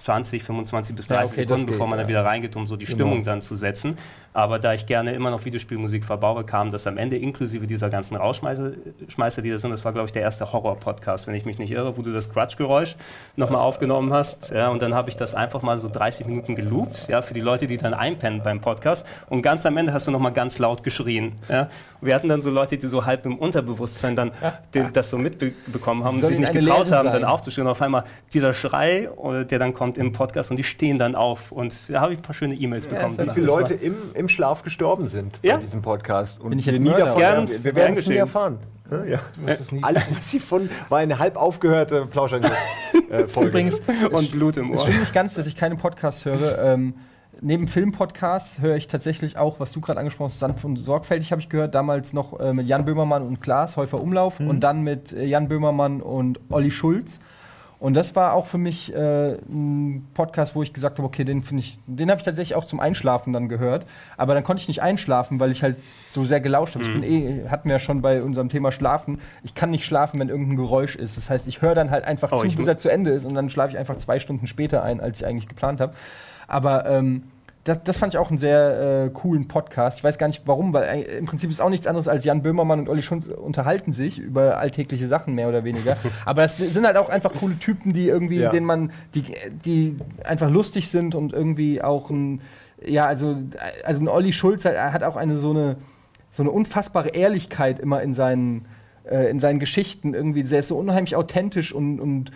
20, 25 bis
Ja,
30
okay, das
Sekunden,
geht,
bevor man
ja.
dann wieder reingeht, um so die Stimmung dann zu setzen. Aber da ich gerne immer noch Videospielmusik verbaue, kam das am Ende inklusive dieser ganzen Rauschmeißer, Schmeißer, die da sind. Das war, glaube ich, der erste Horror-Podcast, wenn ich mich nicht irre, wo du das Quatschgeräusch nochmal aufgenommen hast. Ja, und dann habe ich das einfach mal so 30 Minuten geloopt, ja, für die Leute, die dann einpennen beim Podcast. Und ganz am Ende hast du nochmal ganz laut geschrien. Ja. Wir hatten dann so Leute, die so halb im Unterbewusstsein dann den, das so mitbekommen haben und sich nicht getraut
Lehre
haben, dann
sein.
aufzustehen. Und auf einmal dieser Schrei, äh, der dann kommt im Podcast und die stehen dann auf. Und da habe ich ein paar schöne E-Mails bekommen.
Wie viele Leute im, im Schlaf gestorben sind
Ja.
bei diesem Podcast. Und
Bin ich jetzt
wir nie davon-
oder?
Ja, wir werden es nie
Gern
erfahren. Ja, ja.
Du wirst es nie.
Alles, was sie von, war eine halb aufgehörte Plauschangriff-Folge. [LAUGHS]
Übrigens,
Und Blut im
Es
Ohr.
stimmt nicht ganz, dass ich keine Podcasts höre. Ähm, neben Filmpodcasts höre ich tatsächlich auch, was du gerade angesprochen hast, sanft und sorgfältig habe ich gehört, damals noch äh, mit Jan Böhmermann und Klaas, Häufer Umlauf und dann mit äh, Jan Böhmermann und Olli Schulz. Und das war auch für mich äh, ein Podcast, wo ich gesagt habe, okay, den finde ich, den habe ich tatsächlich auch zum Einschlafen dann gehört. Aber dann konnte ich nicht einschlafen, weil ich halt so sehr gelauscht habe. Ich bin eh, hatten wir ja schon bei unserem Thema Schlafen. Ich kann nicht schlafen, wenn irgendein Geräusch ist. Das heißt, ich höre dann halt einfach
Oh,
zu, bis er zu Ende ist und dann schlafe ich einfach zwei Stunden später ein, als ich eigentlich geplant habe. Aber ähm, das, das fand ich auch einen sehr äh, coolen Podcast. Ich weiß gar nicht warum, weil äh, im Prinzip ist auch nichts anderes als Jan Böhmermann und Olli Schulz unterhalten sich über alltägliche Sachen mehr oder weniger. [LAUGHS] Aber es sind halt auch einfach coole Typen, die irgendwie,
Ja.
denen man, die, die einfach lustig sind und irgendwie auch ein, ja, also, also ein Olli Schulz hat, hat auch eine so eine so eine unfassbare Ehrlichkeit immer in seinen, äh, in seinen Geschichten irgendwie. Der ist so unheimlich authentisch und, und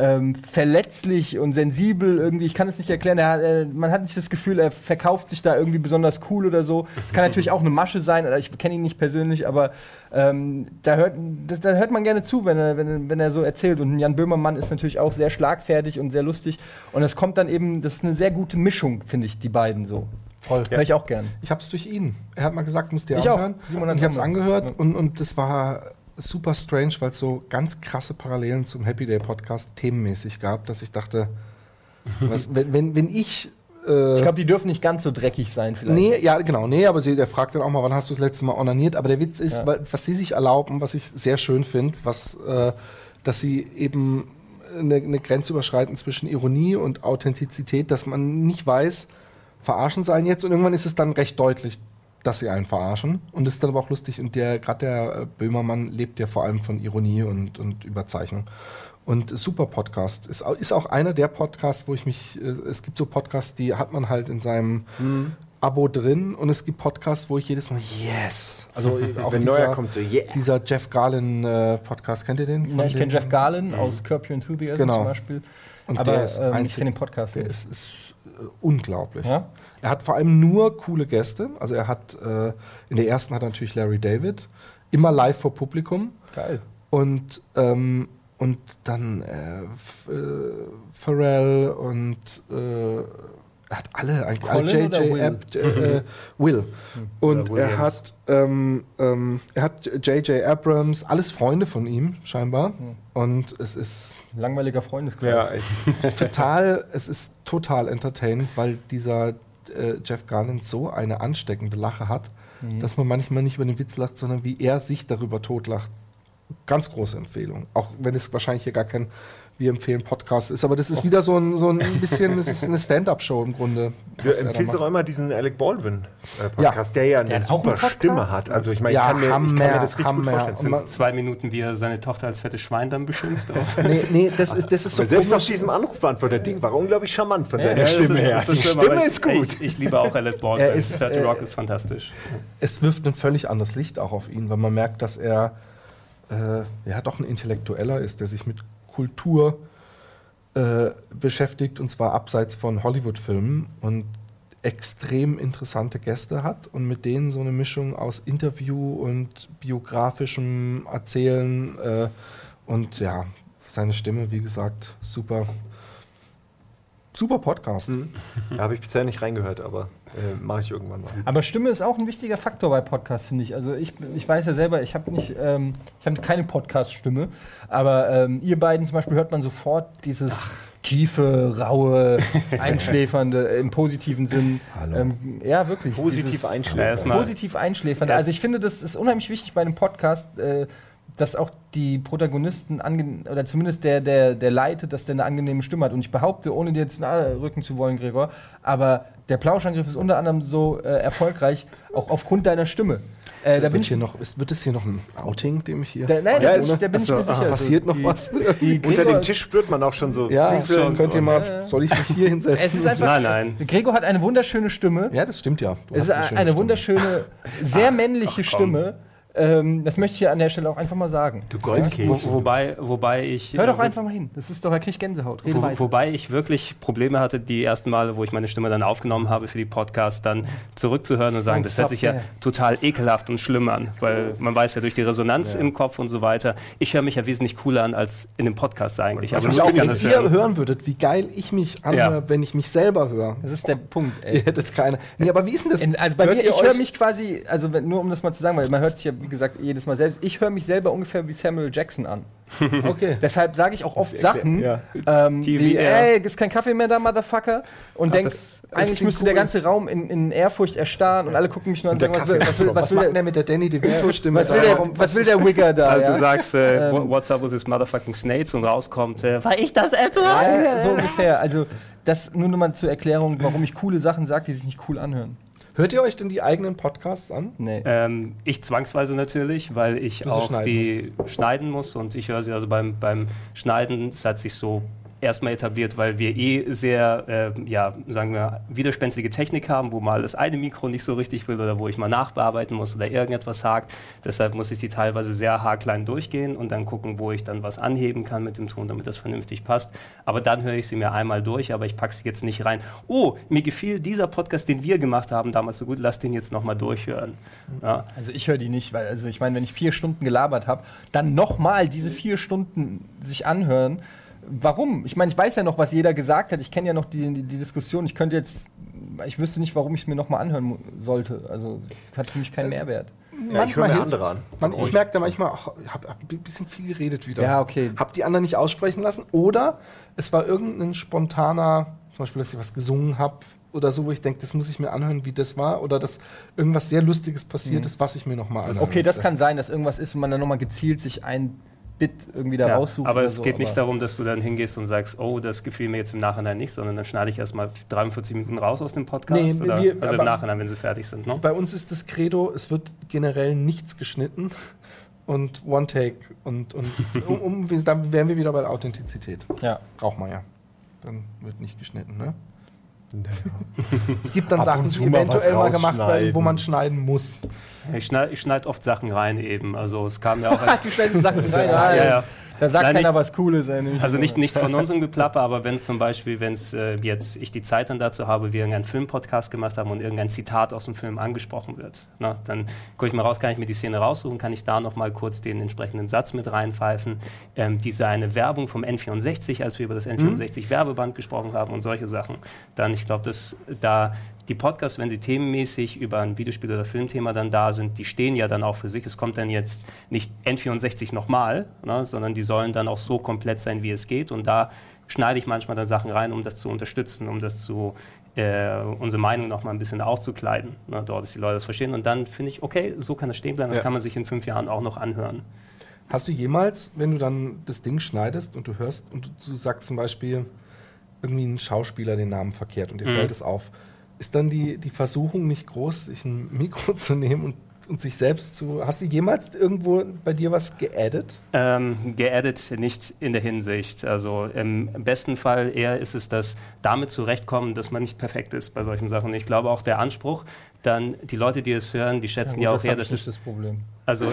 ähm, verletzlich und sensibel irgendwie. Ich kann es nicht erklären. Er, hat, äh, man hat nicht das Gefühl, er verkauft sich da irgendwie besonders cool oder so. Es kann natürlich auch eine Masche sein. Ich kenne ihn nicht persönlich, aber ähm, da, hört, das, da hört man gerne zu, wenn er, wenn, wenn er so erzählt. Und Jan Böhmermann ist natürlich auch sehr schlagfertig und sehr lustig. Und es kommt dann eben, das ist eine sehr gute Mischung, finde ich, die beiden so.
Voll.
Höre ich auch gern.
Ich habe es durch ihn. Er hat mal gesagt, musst du dir
Ich auch.
anhören.
Simon
und ich habe es
angehört.
angehört und, und das war super strange, weil es so ganz krasse Parallelen zum Happy Day Podcast themenmäßig gab, dass ich dachte, [LAUGHS] was, wenn, wenn, wenn ich. Äh,
Ich glaube, die dürfen nicht ganz so dreckig sein vielleicht.
Nee, ja, genau, nee, aber sie, der fragt dann auch mal, wann hast du das letzte Mal onaniert? Aber der Witz ist,
Ja.
was sie sich erlauben, was ich sehr schön finde, was, äh, dass sie eben eine, eine Grenze überschreiten zwischen Ironie und Authentizität, dass man nicht weiß, verarschen sie einen jetzt und irgendwann ist es dann recht deutlich, dass sie einen verarschen und das ist dann aber auch lustig und der, gerade der äh, Böhmermann lebt ja vor allem von Ironie und, und Überzeichnung. Und super Podcast. Ist, ist auch einer der Podcasts, wo ich mich, äh, es gibt so Podcasts, die hat man halt in seinem Abo drin und es gibt Podcasts, wo ich jedes Mal yes. Also [LAUGHS] auch
Wenn
dieser,
neuer kommt, so, yeah.
dieser Jeff Garlin äh, Podcast, kennt ihr den?
Ja, ich kenne Jeff Garlin aus Curb Your Enthusiasm
Genau.
zum Beispiel.
Und
aber
der ist
ähm, ich
einzig-
kenne den Podcast
Der
nicht.
ist, ist äh, unglaublich.
Ja?
Er hat vor allem nur coole Gäste. Also er hat äh, in der ersten hat er natürlich Larry David, immer live vor Publikum.
Geil.
Und, ähm, und dann äh, äh, Pharrell und äh, er hat alle eigentlich. alle
Colin oder
JJ
Will?
Ab, J- äh, Will. Und
Oder
er hat, ähm, ähm, er hat J.J. Abrams, alles Freunde von ihm, scheinbar. Und es ist
Langweiliger Freundeskreis.
Ja,
total, es ist total entertainend, weil dieser äh, Jeff Garland so eine ansteckende Lache hat, dass man manchmal nicht über den Witz lacht, sondern wie er sich darüber totlacht. Ganz große Empfehlung. Auch wenn es wahrscheinlich hier gar kein Wir empfehlen Podcast ist, aber das ist wieder so ein, so ein bisschen, das ist eine Stand-up-Show im Grunde.
Du empfiehlst doch immer diesen Alec Baldwin-Podcast, der ja eine
Der auch
super? Stimme hat. Also ich meine,
Ja,
ich, kann mir, ich kann mir
Hammer,
das richtig
Hammer.
gut vorstellen.
Sind zwei Minuten, wie er seine Tochter als fettes Schwein dann beschimpft? [LAUGHS]
Nee, nee, das ist, das ist so
selbst auf diesem Anrufbeantworter-Ding war unglaublich charmant von
Ja,
deiner
ja,
Stimme
ist-
her.
ist
Die
schlimm,
Stimme ist gut.
Ich, ich liebe auch Alec Baldwin.
Er ist,
30
äh,
Rock ist fantastisch.
es wirft ein völlig anderes Licht auch auf ihn, weil man merkt, dass er äh, ja doch ein Intellektueller ist, der sich mit Kultur äh, beschäftigt und zwar abseits von Hollywood-Filmen und extrem interessante Gäste hat und mit denen so eine Mischung aus Interview und biografischem Erzählen äh, und ja, seine Stimme, wie gesagt, super. Super Podcast. [LAUGHS]
Da habe ich bisher nicht reingehört, aber äh, mache ich irgendwann mal.
Aber Stimme ist auch ein wichtiger Faktor bei Podcasts, finde ich. Also ich, ich weiß ja selber, ich habe nicht, ähm, ich habe keine Podcast-Stimme, aber ähm, ihr beiden zum Beispiel hört man sofort dieses tiefe, raue, [LAUGHS] einschläfernde im positiven Sinn. Ähm, ja, wirklich.
Positiv einschläfern.
Positiv einschläfern. Also ich finde, das ist unheimlich wichtig bei einem Podcast. Äh, dass auch die Protagonisten ange oder zumindest der, der, der leitet, dass der eine angenehme Stimme hat. Und ich behaupte, ohne dir jetzt nahe rücken zu wollen, Gregor, aber der Plauschangriff ist unter anderem so äh, erfolgreich, auch aufgrund deiner Stimme. Äh, da
wird, hier noch, es, wird es hier noch ein Outing, dem ich hier.
da, nein,
Ja,
da, bin da bin ich mir sicher.
passiert noch
die,
was?
Die [LAUGHS]
Unter dem Tisch spürt man auch schon so.
Ja,
Klingeln
könnt ihr mal. Soll ich mich hier hinsetzen?
es ist einfach,
Nein, nein.
Gregor hat eine wunderschöne Stimme.
ja, das stimmt ja. Du
Es ist eine,
Stimme.
wunderschöne, sehr männliche Stimme. Ähm, das möchte ich hier an der Stelle auch einfach mal sagen.
Du
Wo,
Goldkehlchen.
wobei, wobei ich.
Hör doch
äh,
einfach mal hin. Das ist doch, er kriegt Gänsehaut. Rede
Wo,
weiter.
wobei ich wirklich Probleme hatte, die ersten Male, wo ich meine Stimme dann aufgenommen habe für die Podcasts, dann zurückzuhören und sagen, das hört sich ja
there.
total ekelhaft und schlimm an, weil man weiß ja durch die Resonanz im Kopf und so weiter, ich höre mich ja wesentlich cooler an als in dem Podcast eigentlich. Aber
Ich
kann
wenn ihr
hören.
hören würdet, wie geil ich mich anhöre,
Ja.
wenn ich mich selber höre.
Das ist der Punkt,
Ihr
ey.
hättet keine. Nee, aber wie ist denn das?
In, also bei
Hört
mir,
ihr
ich höre mich quasi, also wenn, nur um das mal zu sagen, weil man hört sich ja, wie gesagt, jedes Mal selbst, ich höre mich selber ungefähr wie Samuel Jackson an. [LAUGHS]
Okay.
Deshalb sage ich auch oft Sachen,
ja.
ähm,
TV,
wie,
ja.
ey, ist kein Kaffee mehr da, Motherfucker? Und
Ach,
denk,
das- das
eigentlich müsste der
cool.
ganze Raum in, in Ehrfurcht erstarren und alle gucken mich nur an und
der
sagen, was will, was will, was
Was
will, der,
der mit der Danny DeVito-Stimme?
was will, der, was will der Wigger da?
Also
ja?
du sagst, äh,
Ähm.
what's up with this motherfucking Snakes und rauskommt, äh, war ich das etwa?
Ja, so ungefähr. Also, das nur noch mal zur Erklärung, warum ich coole Sachen sage, die sich nicht cool anhören.
Hört ihr euch denn die eigenen Podcasts an?
Nee.
Ähm, ich zwangsweise natürlich, weil ich auch
schneiden
die schneiden muss und ich höre sie also beim, beim Schneiden, das hat sich so erstmal etabliert, weil wir eh sehr, äh, ja, sagen wir, widerspenstige Technik haben, wo mal das eine Mikro nicht so richtig will oder wo ich mal nachbearbeiten muss oder irgendetwas hakt. Deshalb muss ich die teilweise sehr haarklein durchgehen und dann gucken, wo ich dann was anheben kann mit dem Ton, damit das vernünftig passt. Aber dann höre ich sie mir einmal durch, aber ich packe sie jetzt nicht rein. Oh, mir gefiel dieser Podcast, den wir gemacht haben damals so gut, lass den jetzt nochmal durchhören. Ja.
Also ich höre die nicht, weil also ich meine, wenn ich vier Stunden gelabert habe, dann nochmal diese vier Stunden sich anhören. Warum? Ich meine, ich weiß ja noch, was jeder gesagt hat. Ich kenne ja noch die, die, die Diskussion. Ich könnte jetzt, ich wüsste nicht, warum ich es mir nochmal anhören sollte. Also hat für mich keinen Mehrwert.
Ja, ich höre mir andere an.
Man, ich merke da manchmal, ach, ich habe hab ein bisschen viel geredet wieder.
Ja, okay.
Hab die anderen nicht aussprechen lassen. Oder es war irgendein spontaner, zum Beispiel, dass ich was gesungen habe oder so, wo ich denke, das muss ich mir anhören, wie das war. Oder dass irgendwas sehr Lustiges passiert ist, was ich mir nochmal anhöre.
Okay, das kann sein, dass irgendwas ist und man dann nochmal gezielt sich ein Bit irgendwie da
Ja,
raussucht.
aber es
so,
geht nicht
aber-
darum, dass du dann hingehst und sagst, oh, das gefiel mir jetzt im Nachhinein nicht, sondern dann schneide ich erstmal 43 Minuten raus aus dem Podcast.
Nee,
oder,
wir-
also im Nachhinein, wenn sie fertig sind. Ne?
Bei uns ist das Credo, es wird generell nichts geschnitten und One Take. Und, und [LAUGHS] um, um, dann wären wir wieder bei der Authentizität.
Ja.
Braucht man ja. Dann wird nicht geschnitten, ne? [LAUGHS] Es gibt dann
Ab
Sachen, die eventuell mal gemacht werden, wo man schneiden muss.
Ich schneide schneid oft Sachen rein eben. Also es kam ja auch... [LAUGHS]
Du schneidest Sachen rein. [LAUGHS]
ja, ja.
Da sagt
Nein,
keiner
nicht-
was Cooles. nämlich
Also
so.
nicht, nicht von unserem Geplapper, aber wenn es zum Beispiel, wenn es äh, jetzt ich die Zeit dann dazu habe, wir irgendeinen Filmpodcast gemacht haben und irgendein Zitat aus dem Film angesprochen wird, na, dann gucke ich mal raus, kann ich mir die Szene raussuchen, kann ich da nochmal kurz den entsprechenden Satz mit reinpfeifen. Ähm, diese eine Werbung vom N64, als wir über das N64-Werbeband gesprochen haben und solche Sachen. Dann, ich glaube, dass da die Podcasts, wenn sie themenmäßig über ein Videospiel oder Filmthema dann da sind, die stehen ja dann auch für sich. Es kommt dann jetzt nicht N64 nochmal, ne, sondern die sollen dann auch so komplett sein, wie es geht. Und da schneide ich manchmal dann Sachen rein, um das zu unterstützen, um das zu äh, unsere Meinung noch mal ein bisschen auszukleiden, ne, dort, dass die Leute das verstehen. Und dann finde ich, okay, so kann das stehen bleiben, das
Ja.
kann man sich in fünf Jahren auch noch anhören.
Hast du jemals, wenn du dann das Ding schneidest und du hörst und du, du sagst zum Beispiel irgendwie ein Schauspieler den Namen verkehrt und dir
Mhm.
fällt es auf, ist dann die, die Versuchung nicht groß, sich ein Mikro [LAUGHS] zu nehmen und, und sich selbst zu. Hast du jemals irgendwo bei dir was geaddet?
Ähm, geaddet nicht in der Hinsicht. Also im besten Fall eher ist es das damit zurechtkommen, dass man nicht perfekt ist bei solchen Sachen. Ich glaube auch der Anspruch, dann die Leute, die es hören, die schätzen ja,
gut,
auch eher,
hab
dass
nicht
es
das Problem.
also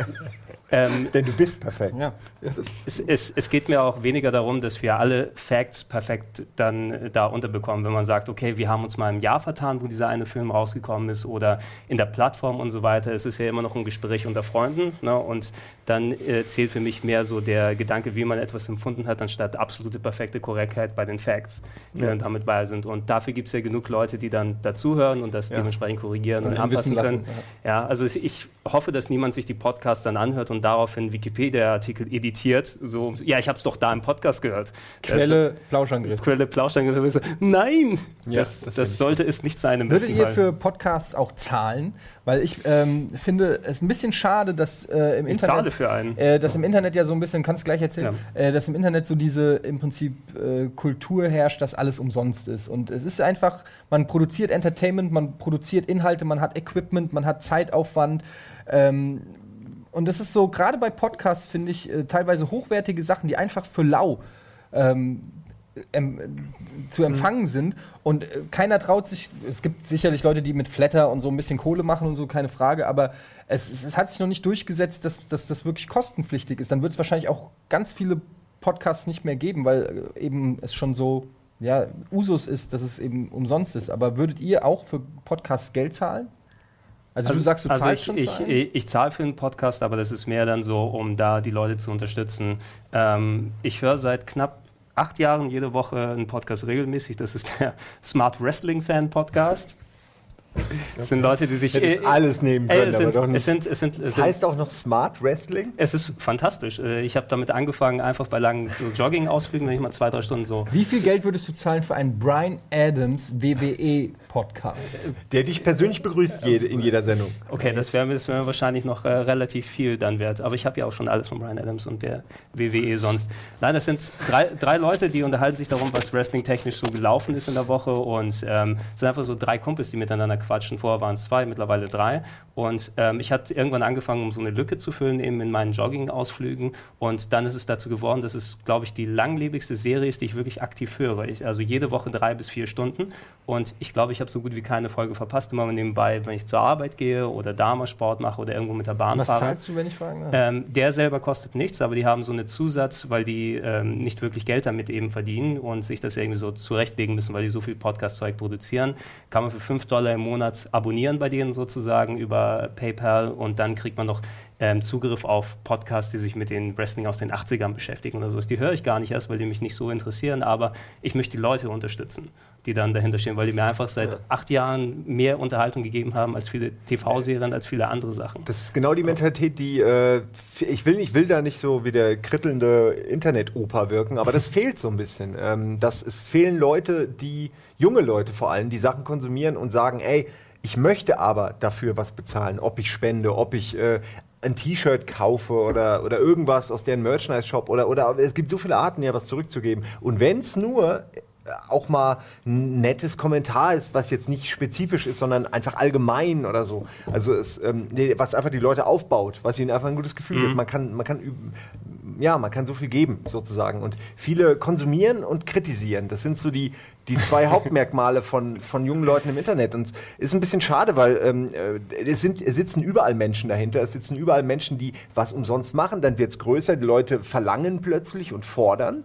[LAUGHS] ähm, [LAUGHS]
Denn du bist perfekt.
Ja.
Ja, das
es, es, es geht mir auch weniger darum, dass wir alle Facts perfekt dann äh, da unterbekommen. Wenn man sagt, okay, wir haben uns mal im Jahr vertan, wo dieser eine Film rausgekommen ist oder in der Plattform und so weiter. Es ist ja immer noch ein Gespräch unter Freunden. Ne? Und dann äh, zählt für mich mehr so der Gedanke, wie man etwas empfunden hat, anstatt absolute perfekte Korrektheit bei den Facts, die
Ja.
dann damit bei sind. Und dafür gibt es ja genug Leute, die dann dazuhören und das
Ja.
dementsprechend korrigieren und,
Und
anpassen können. Ja, also ich hoffe, dass niemand sich die Podcasts dann anhört und daraufhin Wikipedia-Artikel editiert. So, ja, ich habe es doch da im Podcast gehört.
Quelle Plauschangriff.
Quelle Plauschangriff. Nein,
Ja,
das,
das
das, sollte es nicht sein im
Würdet ihr für Podcasts auch zahlen? Weil ich ähm, finde es ein bisschen schade, dass äh, im
Ich
Internet.
Für einen.
Äh, dass im Internet ja so ein bisschen, kannst du gleich erzählen, äh, dass im Internet so diese im Prinzip äh, Kultur herrscht, dass alles umsonst ist. Und es ist einfach, man produziert Entertainment, man produziert Inhalte, man hat Equipment, man hat Zeitaufwand. Ähm, und das ist so, gerade bei Podcasts finde ich äh, teilweise hochwertige Sachen, die einfach für lau ähm, zu empfangen sind und äh, keiner traut sich, es gibt sicherlich Leute, die mit Flatter und so ein bisschen Kohle machen und so, keine Frage, aber es, es, es hat sich noch nicht durchgesetzt, dass, dass das wirklich kostenpflichtig ist. Dann wird es wahrscheinlich auch ganz viele Podcasts nicht mehr geben, weil äh, eben es schon so ja, Usus ist, dass es eben umsonst ist. Aber würdet ihr auch für Podcasts Geld zahlen? Also, du sagst, du
also
zahlst
ich,
schon
ich, ich, ich zahle für einen Podcast, aber das ist mehr dann so, um da die Leute zu unterstützen. Ähm, ich höre seit knapp acht Jahren jede Woche einen Podcast regelmäßig. Das ist der [LAUGHS] Smart Wrestling Fan Podcast. Das sind Leute, die sich äh,
alles nehmen
äh,
können,
es
aber
sind,
doch nicht.
es sind, es sind, es
Das
sind,
heißt auch noch Smart Wrestling?
es ist fantastisch. Äh, Ich habe damit angefangen, einfach bei langen so Jogging-Ausflügen, wenn ich mal zwei, drei Stunden so
Wie viel Geld würdest du zahlen für einen Brian Adams WWE-Podcast?
Der dich persönlich begrüßt jede, in jeder Sendung.
Okay, das wäre wär wahrscheinlich noch äh, relativ viel dann wert. Aber ich habe ja auch schon alles von Brian Adams und der WWE sonst. Nein, das sind drei, drei Leute, die unterhalten sich darum, was wrestling-technisch so gelaufen ist in der Woche. Und ähm, es sind einfach so drei Kumpels, die miteinander quatschen. Vorher waren es zwei, mittlerweile drei. Und ähm, ich hatte irgendwann angefangen, um so eine Lücke zu füllen, eben in meinen Jogging-Ausflügen. Und dann ist es dazu geworden, dass es, glaube ich, die langlebigste Serie ist, die ich wirklich aktiv höre. Ich, also jede Woche drei bis vier Stunden. Und ich glaube, ich habe so gut wie keine Folge verpasst. Immer nebenbei, wenn ich zur Arbeit gehe oder da mal Sport mache oder irgendwo mit der Bahn
Was
fahre.
zahlst du, wenn ich fragen darf?
Ähm, der selber kostet nichts, aber die haben so eine Zusatz, weil die ähm, nicht wirklich Geld damit eben verdienen und sich das irgendwie so zurechtlegen müssen, weil die so viel Podcast-Zeug produzieren. Kann man für 5 Dollar im Monat abonnieren bei denen sozusagen über PayPal und dann kriegt man noch ähm, Zugriff auf Podcasts, die sich mit den Wrestling aus den 80ern beschäftigen oder sowas. Die höre ich gar nicht erst, weil die mich nicht so interessieren, aber ich möchte die Leute unterstützen, die dann dahinter stehen, weil die mir einfach seit acht Jahren mehr Unterhaltung gegeben haben als viele TV-Serien, als viele andere Sachen.
Das ist genau die Mentalität, die äh, ich will, ich will da nicht so wie der krittelnde Internet-Opa wirken, aber das [LAUGHS] fehlt so ein bisschen. Ähm, das, es fehlen Leute, die, junge Leute vor allem, die Sachen konsumieren und sagen, ey, ich möchte aber dafür was bezahlen, ob ich spende, ob ich äh, ein T-Shirt kaufe oder, oder irgendwas aus deren Merchandise-Shop oder, oder es gibt so viele Arten, ja was zurückzugeben. Und wenn es nur auch mal ein nettes Kommentar ist, was jetzt nicht spezifisch ist, sondern einfach allgemein oder so. Also es, ähm, was einfach die Leute aufbaut, was ihnen einfach ein gutes Gefühl gibt. Man kann, man kann üben, ja, man kann so viel geben sozusagen. Und viele konsumieren und kritisieren. Das sind so die, die zwei [LAUGHS] Hauptmerkmale von, von jungen Leuten im Internet. Und ist ein bisschen schade, weil ähm, äh, es, sind, es sitzen überall Menschen dahinter. Es sitzen überall Menschen, die was umsonst machen. Dann wird es größer. Die Leute verlangen plötzlich und fordern.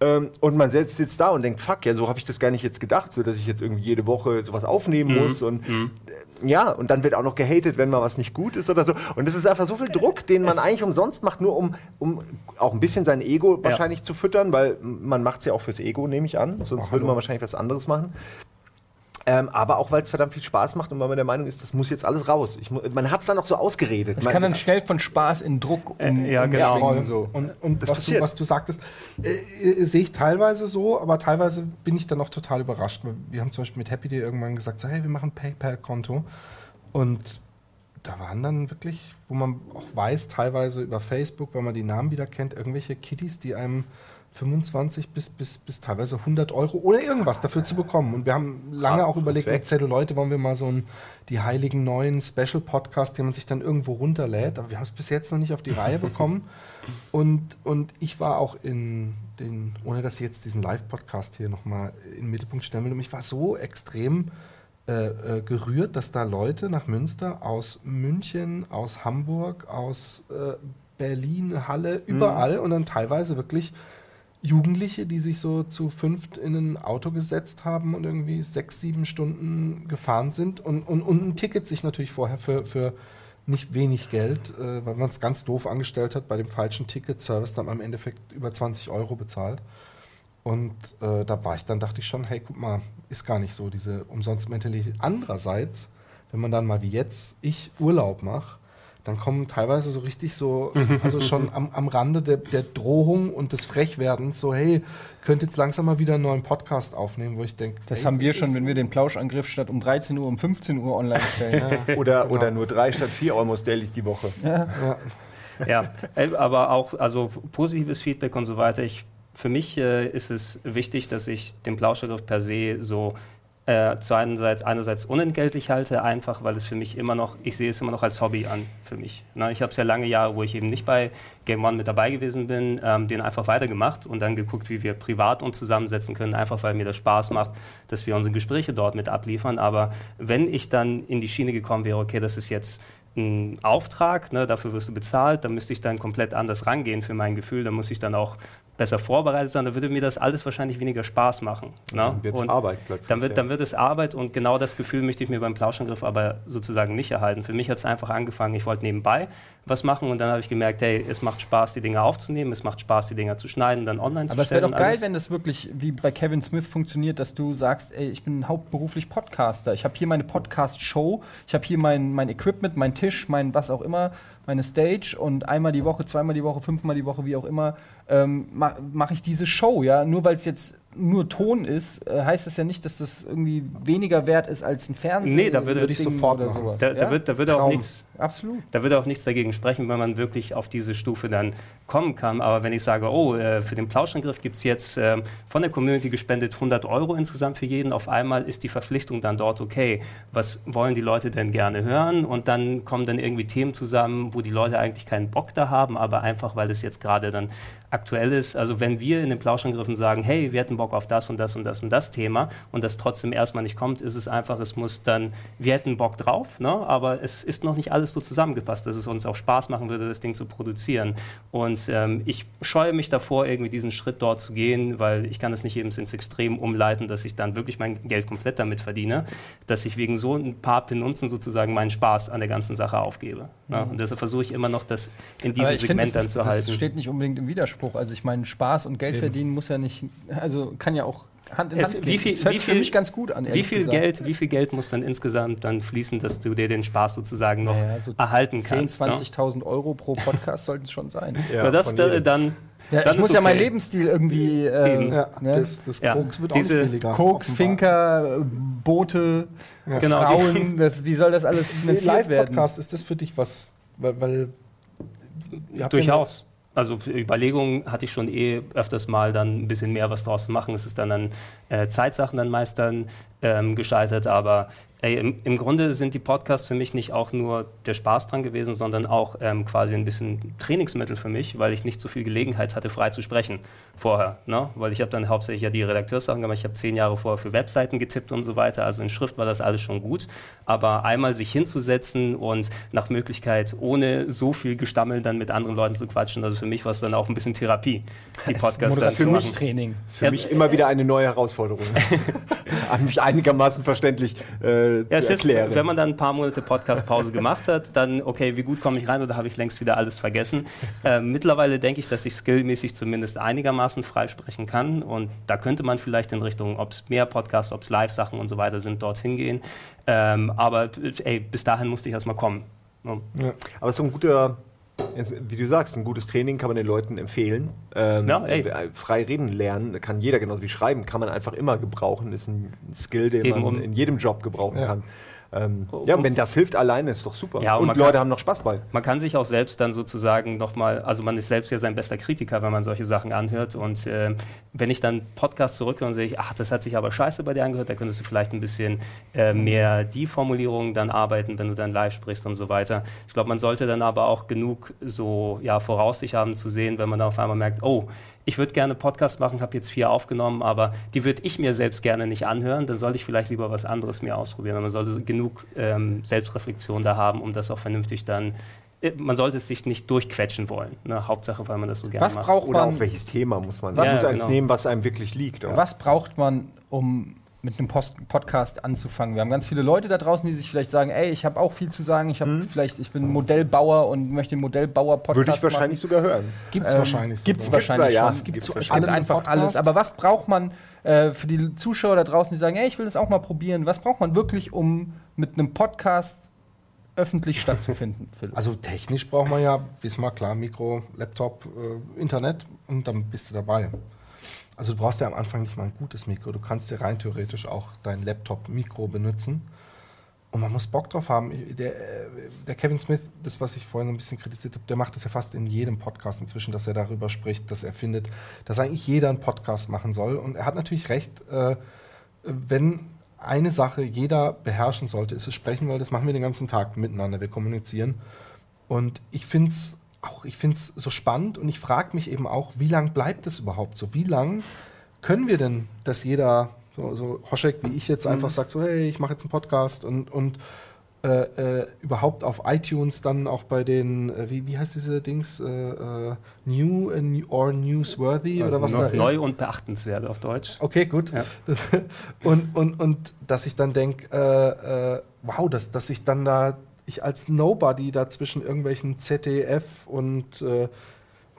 Ähm, und man selbst sitzt da und denkt, fuck, ja, so habe ich das gar nicht jetzt gedacht, so dass ich jetzt irgendwie jede Woche sowas aufnehmen muss und äh, ja, und dann wird auch noch gehatet, wenn mal was nicht gut ist oder so. Und das ist einfach so viel Druck, den man eigentlich umsonst macht, nur um, um auch ein bisschen sein Ego wahrscheinlich zu füttern, weil man macht es ja auch fürs Ego, nehme ich an. Sonst würde man wahrscheinlich was anderes machen. Ähm, aber auch, weil es verdammt viel Spaß macht und weil man der Meinung ist, das muss jetzt alles raus. Ich, man hat es dann noch so ausgeredet.
Das
man,
kann dann schnell von Spaß in Druck um,
Äh, ja, genau.
umschwingen, so.
Und, und was, du, was du sagtest, äh, äh, sehe ich teilweise so, aber teilweise bin ich dann noch total überrascht. weil Wir haben zum Beispiel mit Happy Day irgendwann gesagt, so, hey, wir machen ein PayPal-Konto. Und da waren dann wirklich, wo man auch weiß, teilweise über Facebook, wenn man die Namen wieder kennt, irgendwelche Kiddies, die einem 25 bis, bis, bis teilweise 100 Euro ohne irgendwas dafür zu bekommen. Und wir haben lange auch überlegt, mit Celluleute wollen wir mal so einen, die heiligen neuen Special-Podcast, den man sich dann irgendwo runterlädt. Aber wir haben es bis jetzt noch nicht auf die Reihe bekommen. [LAUGHS] Und, und ich war auch in den, ohne dass ich jetzt diesen Live-Podcast hier nochmal in den Mittelpunkt stellen will, und ich war so extrem äh, äh, gerührt, dass da Leute nach Münster aus München, aus Hamburg, aus äh, Berlin, Halle, überall und dann teilweise wirklich Jugendliche, die sich so zu fünft in ein Auto gesetzt haben und irgendwie sechs, sieben Stunden gefahren sind und, und, und ein Ticket sich natürlich vorher für, für nicht wenig Geld, äh, weil man es ganz doof angestellt hat, bei dem falschen Ticketservice dann am Endeffekt über 20 Euro bezahlt. Und äh, da war ich dann, dachte ich schon, hey, guck mal, ist gar nicht so diese Umsonst-Mentalität. Andererseits, wenn man dann mal wie jetzt ich Urlaub mache, dann kommen teilweise so richtig so, also schon am, am Rande der, der Drohung und des Frechwerdens, so, hey, könnt jetzt langsam mal wieder einen neuen Podcast aufnehmen, wo ich denke,
Das haben wir schon, wenn wir den Plauschangriff statt um 13 Uhr um 15 Uhr online stellen. [LAUGHS]
Oder,
Genau.
oder nur drei statt vier Almost Dailies die Woche.
Ja, äh, aber auch also positives Feedback und so weiter. Ich, für mich äh, ist es wichtig, dass ich den Plauschangriff per se so äh, zu einerseits, einerseits unentgeltlich halte, einfach weil es für mich immer noch, ich sehe es immer noch als Hobby an für mich. Na, ich habe es ja lange Jahre, wo ich eben nicht bei Game One mit dabei gewesen bin, ähm, den einfach weitergemacht und dann geguckt, wie wir privat uns zusammensetzen können, einfach weil mir das Spaß macht, dass wir unsere Gespräche dort mit abliefern. Aber wenn ich dann in die Schiene gekommen wäre, okay, das ist jetzt ein Auftrag, ne, dafür wirst du bezahlt, dann müsste ich dann komplett anders rangehen für mein Gefühl, dann muss ich dann auch besser vorbereitet sein, dann würde mir das alles wahrscheinlich weniger Spaß machen. Ne?
Dann wird's
Und
Arbeit plötzlich,
Dann wird,
ja.
dann wird es Arbeit und genau das Gefühl möchte ich mir beim Plauschangriff aber sozusagen nicht erhalten. Für mich hat es einfach angefangen, ich wollte nebenbei was machen und dann habe ich gemerkt, hey, es macht Spaß, die Dinge aufzunehmen, es macht Spaß, die Dinger zu schneiden, dann online
Aber
zu
es wäre
stellen.
doch geil,
alles.
wenn das wirklich wie bei Kevin Smith funktioniert, dass du sagst, ey, ich bin hauptberuflich Podcaster. Ich habe hier meine Podcast-Show, ich habe hier mein, mein Equipment, mein Tisch, mein was auch immer, meine Stage und einmal die Woche, zweimal die Woche, fünfmal die Woche, wie auch immer, ähm, ma mache ich diese Show, ja. Nur weil es jetzt nur Ton ist, äh, heißt das ja nicht, dass das irgendwie weniger wert ist als ein Fernsehen.
Nee, da würde-
würde ich sofort
oder sowas.
Da- da wird- da wird auch
Traum.
nichts-
Absolut.
Da würde auch nichts dagegen sprechen, wenn man wirklich auf diese Stufe dann kommen kann. Aber wenn ich sage, oh, äh, für den Plauschangriff gibt es jetzt ähm, von der Community gespendet 100 Euro insgesamt für jeden, auf einmal ist die Verpflichtung dann dort, okay, was wollen die Leute denn gerne hören? Und dann kommen dann irgendwie Themen zusammen, wo die Leute eigentlich keinen Bock da haben, aber einfach, weil es jetzt gerade dann aktuell ist. Also wenn wir in den Plauschangriffen sagen, hey, wir hätten Bock auf das und das und das und das Thema und das trotzdem erstmal nicht kommt, ist es einfach, es muss dann, wir hätten Bock drauf, ne? aber es ist noch nicht alles so zusammengepasst, dass es uns auch Spaß machen würde, das Ding zu produzieren. Und ähm, ich scheue mich davor, irgendwie diesen Schritt dort zu gehen, weil ich kann es nicht eben ins Extrem umleiten, dass ich dann wirklich mein Geld komplett damit verdiene, dass ich wegen so ein paar Penunzen sozusagen meinen Spaß an der ganzen Sache aufgebe. Ne? Und deshalb versuche ich immer noch, das in diesem Segment
das,
dann zu
das
halten.
steht nicht unbedingt im Widerspruch. Also ich meine, Spaß und Geld verdienen muss ja nicht, also kann ja auch Hand in
Es-
Hand
wie
gehen.
viel-
das hört
wie
sich für
viel-
mich ganz gut an.
Wie viel,
gesagt.
Geld, wie viel Geld muss dann insgesamt dann fließen, dass du dir den Spaß sozusagen noch
Naja, so
erhalten
10,
kannst? ne?
20.000 Euro pro Podcast sollten es schon sein. [LAUGHS]
Ja, das da, dann.
Ja,
dann
ich muss
ist
ja meinen
okay.
Lebensstil irgendwie. Äh,
Eben.
Ja,
ne?
das, das
Ja,
Koks wird
diese
auch billiger.
Koks,
offenbar.
Finker, Boote,
Genau,
Frauen, [LAUGHS] das, wie soll das alles finanziert werden?
Live-Podcast, ist das für dich was? Weil, weil ihr habt ja
Durchaus. Also Überlegungen hatte ich schon eh öfters mal dann ein bisschen mehr was draus zu machen. Es ist dann an äh, Zeitsachen dann meist dann ähm, gescheitert, aber ey, im, im Grunde sind die Podcasts für mich nicht auch nur der Spaß dran gewesen, sondern auch ähm, quasi ein bisschen Trainingsmittel für mich, weil ich nicht so viel Gelegenheit hatte, frei zu sprechen vorher. Ne? Weil ich habe dann hauptsächlich ja die Redakteurssachen gemacht, ich habe zehn Jahre vorher für Webseiten getippt und so weiter, also in Schrift war das alles schon gut, aber einmal sich hinzusetzen und nach Möglichkeit ohne so viel Gestammel dann mit anderen Leuten zu quatschen, also für mich war es dann auch ein bisschen Therapie, die Podcasts dann zu machen.
Moderationstraining.
Ist für mich immer wieder eine neue Herausforderung. [LAUGHS] An mich einigermaßen verständlich äh,
Ja,
zu erklären.
wenn man dann ein paar Monate Podcast-Pause gemacht hat, dann, okay, wie gut komme ich rein oder habe ich längst wieder alles vergessen? Ähm, mittlerweile denke ich, dass ich skillmäßig zumindest einigermaßen freisprechen kann und da könnte man vielleicht in Richtung, ob es mehr Podcasts, ob es Live-Sachen und so weiter sind, dorthin gehen. Ähm, aber äh, ey, bis dahin musste ich erstmal kommen. Ne?
Aber so ein guter, es- wie du sagst, ein gutes Training kann man den Leuten empfehlen. Ähm,
Ja, ey.
Frei reden lernen kann jeder, genauso wie schreiben, kann man einfach immer gebrauchen. Ist ein Skill, den
Eben,
man
um-
in jedem Job gebrauchen
Ja.
kann. Ähm, ja,
Um-
und wenn das hilft alleine, ist doch super.
Ja, und
und Leute
kann-
haben noch Spaß bei.
Man kann sich auch selbst dann sozusagen nochmal, also man ist selbst ja sein bester Kritiker, wenn man solche Sachen anhört. Und ähm, wenn ich dann Podcast zurückhöre und sehe, ich, ach, das hat sich aber scheiße bei dir angehört, da könntest du vielleicht ein bisschen äh, mehr die Formulierungen dann arbeiten, wenn du dann live sprichst und so weiter. Ich glaube, man sollte dann aber auch genug so ja, Voraussicht haben zu sehen, wenn man dann auf einmal merkt, oh, ich würde gerne Podcast machen, habe jetzt vier aufgenommen, aber die würde ich mir selbst gerne nicht anhören, dann sollte ich vielleicht lieber was anderes mir ausprobieren. Und man sollte genug ähm, Selbstreflexion da haben, um das auch vernünftig dann, äh, man sollte es sich nicht durchquetschen wollen. Ne? Hauptsache, weil man das so gerne
Was
macht.
braucht
Oder
man,
auch welches Thema muss man.
Was-
Man muss
Ja,
eins
genau.
nehmen, was einem wirklich liegt. Und
was braucht man, um mit einem Post Podcast anzufangen? Wir haben ganz viele Leute da draußen, die sich vielleicht sagen, ey, ich habe auch viel zu sagen, ich habe vielleicht, ich bin Modellbauer und möchte den Modellbauer-Podcast
Würde ich wahrscheinlich sogar hören.
Gibt es
Ähm,
wahrscheinlich.
Gibt's
sogar.
wahrscheinlich
ja, es gibt
es gibt einfach
Podcast.
alles. Aber was braucht man äh, für die Zuschauer da draußen, die sagen, ey, ich will das auch mal probieren? Was braucht man wirklich, um mit einem Podcast öffentlich stattzufinden, [LAUGHS] Philipp?
Also technisch braucht man ja, wissen wir klar, Mikro, Laptop, äh, Internet und dann bist du dabei. Also du brauchst ja am Anfang nicht mal ein gutes Mikro. Du kannst ja rein theoretisch auch dein Laptop-Mikro benutzen. Und man muss Bock drauf haben. Der, äh, der Kevin Smith, das, was ich vorhin so ein bisschen kritisiert habe, der macht das ja fast in jedem Podcast inzwischen, dass er darüber spricht, dass er findet, dass eigentlich jeder einen Podcast machen soll. Und er hat natürlich recht, äh, wenn eine Sache jeder beherrschen sollte, ist es sprechen, weil das machen wir den ganzen Tag miteinander, wir kommunizieren. Und ich finde es auch, ich finde es so spannend und ich frage mich eben auch, wie lang bleibt es überhaupt so? Wie lang können wir denn, dass jeder, so, so Hoschek wie ich jetzt einfach sagt, so hey, ich mache jetzt einen Podcast und, und äh, äh, überhaupt auf iTunes dann auch bei den, äh, wie, wie heißt diese Dings, äh, äh, New äh, New- or Newsworthy oder was da ist?
Neu und beachtenswert auf Deutsch.
Okay, gut.
Ja.
Das, [LAUGHS] und, und, und dass ich dann denke, wow, dass, dass ich dann da, ich als Nobody da zwischen irgendwelchen ZDF und äh,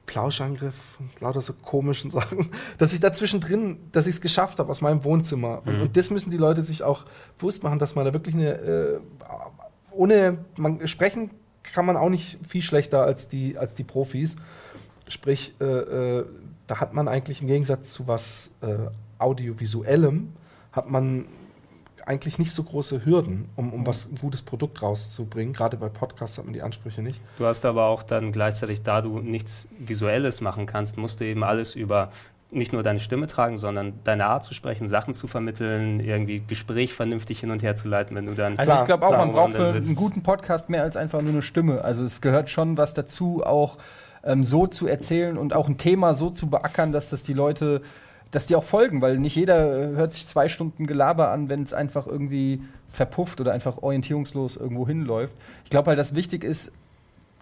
Plauschangriff und lauter so komischen [LAUGHS] Sachen, dass ich da zwischendrin, dass ich es geschafft habe aus meinem Wohnzimmer. Und, und das müssen die Leute sich auch bewusst machen, dass man da wirklich eine, äh, ohne, man, sprechen kann man auch nicht viel schlechter als die, als die Profis. Sprich, äh, äh, da hat man eigentlich im Gegensatz zu was äh, Audiovisuellem, hat man eigentlich nicht so große Hürden, um, um was ein gutes Produkt rauszubringen. Gerade bei Podcasts hat man die Ansprüche nicht.
Du hast aber auch dann gleichzeitig, da du nichts Visuelles machen kannst, musst du eben alles über nicht nur deine Stimme tragen, sondern deine Art zu sprechen, Sachen zu vermitteln, irgendwie Gespräch vernünftig hin und her zu leiten, wenn du dann.
Also
Klar,
ich glaube auch,
klar,
man braucht für einen guten Podcast mehr als einfach nur eine Stimme. Also es gehört schon was dazu, auch ähm, so zu erzählen und auch ein Thema so zu beackern, dass das die Leute, dass die auch folgen, weil nicht jeder äh, hört sich zwei Stunden Gelaber an, wenn es einfach irgendwie verpufft oder einfach orientierungslos irgendwo hinläuft. Ich glaube halt, dass wichtig ist,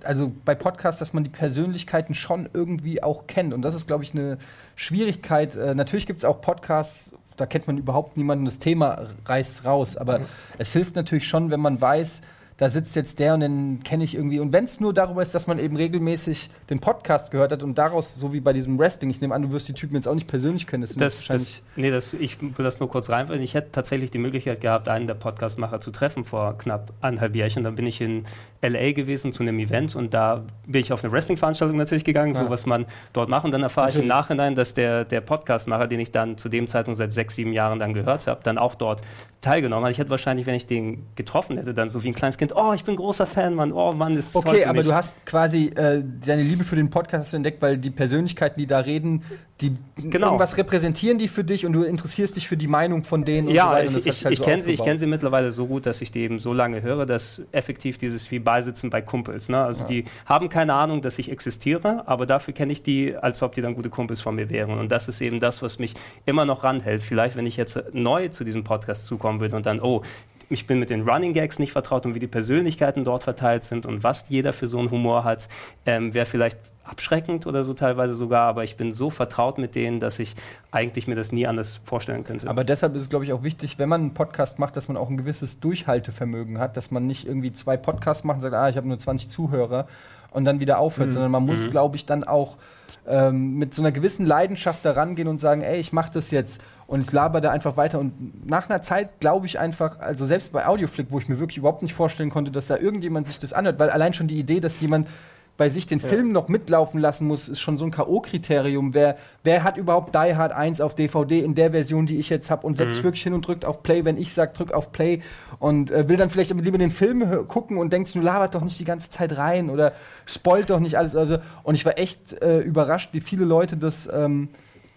also bei Podcasts, dass man die Persönlichkeiten schon irgendwie auch kennt. Und das ist, glaube ich, eine Schwierigkeit. Äh, natürlich gibt es auch Podcasts, da kennt man überhaupt niemanden, das Thema reißt raus. Aber es hilft natürlich schon, wenn man weiß, da sitzt jetzt der und den kenne ich irgendwie. Und wenn es nur darüber ist, dass man eben regelmäßig den Podcast gehört hat und daraus, so wie bei diesem Wrestling, ich nehme an, du wirst die Typen jetzt auch nicht persönlich kennen. Das
Das, das, nee, das, ich will das nur kurz reinfallen. Ich hätte tatsächlich die Möglichkeit gehabt, einen der Podcastmacher zu treffen vor knapp anderthalb Jährchen. Dann bin ich in L.A. gewesen zu einem Event und da bin ich auf eine Wrestling-Veranstaltung natürlich gegangen, so
Ja.
was man dort macht. Und dann erfahre ich im
Natürlich.
Nachhinein, dass der, der Podcastmacher, den ich dann zu dem Zeitpunkt seit sechs, sieben Jahren dann gehört habe, dann auch dort teilgenommen hat. Ich hätte wahrscheinlich, wenn ich den getroffen hätte, dann so wie ein kleines Kind, oh, ich bin großer Fan, Mann, oh Mann, ist toll
Okay,
für
aber
mich.
du hast quasi äh, deine Liebe für den Podcast entdeckt, weil die Persönlichkeiten, die da reden, die
Genau.
irgendwas repräsentieren die für dich und du interessierst dich für die Meinung von denen und so
Ja,
weiter. das
ich,
halt
ich
so
kenne sie, ich sie mittlerweile so gut, dass ich die eben so lange höre, dass effektiv dieses wie Beisitzen bei Kumpels. Ne? Also die haben keine Ahnung, dass ich existiere, aber dafür kenne ich die, als ob die dann gute Kumpels von mir wären. Und das ist eben das, was mich immer noch ranhält. Vielleicht, wenn ich jetzt neu zu diesem Podcast zukommen würde und dann, oh, ich bin mit den Running Gags nicht vertraut und wie die Persönlichkeiten dort verteilt sind und was jeder für so einen Humor hat, ähm, wäre vielleicht abschreckend oder so teilweise sogar, aber ich bin so vertraut mit denen, dass ich eigentlich mir das nie anders vorstellen könnte.
Aber deshalb ist es, glaube ich, auch wichtig, wenn man einen Podcast macht, dass man auch ein gewisses Durchhaltevermögen hat, dass man nicht irgendwie zwei Podcasts macht und sagt, ah, ich habe nur 20 Zuhörer und dann wieder aufhört, sondern man muss, glaube ich, dann auch ähm, mit so einer gewissen Leidenschaft da rangehen und sagen, ey, ich mache das jetzt und ich laber da einfach weiter und nach einer Zeit glaube ich einfach, also selbst bei Audioflick, wo ich mir wirklich überhaupt nicht vorstellen konnte, dass da irgendjemand sich das anhört, weil allein schon die Idee, dass jemand bei sich den Film noch mitlaufen lassen muss, ist schon so ein K.O.-Kriterium. Wer, wer hat überhaupt Die Hard 1 auf DVD in der Version, die ich jetzt habe und setzt sich wirklich hin und drückt auf Play, wenn ich sage, drück auf Play und äh, will dann vielleicht aber lieber den Film gucken und denkt, du labert doch nicht die ganze Zeit rein oder spoilt doch nicht alles. Also, und ich war echt äh, überrascht, wie viele Leute das ähm,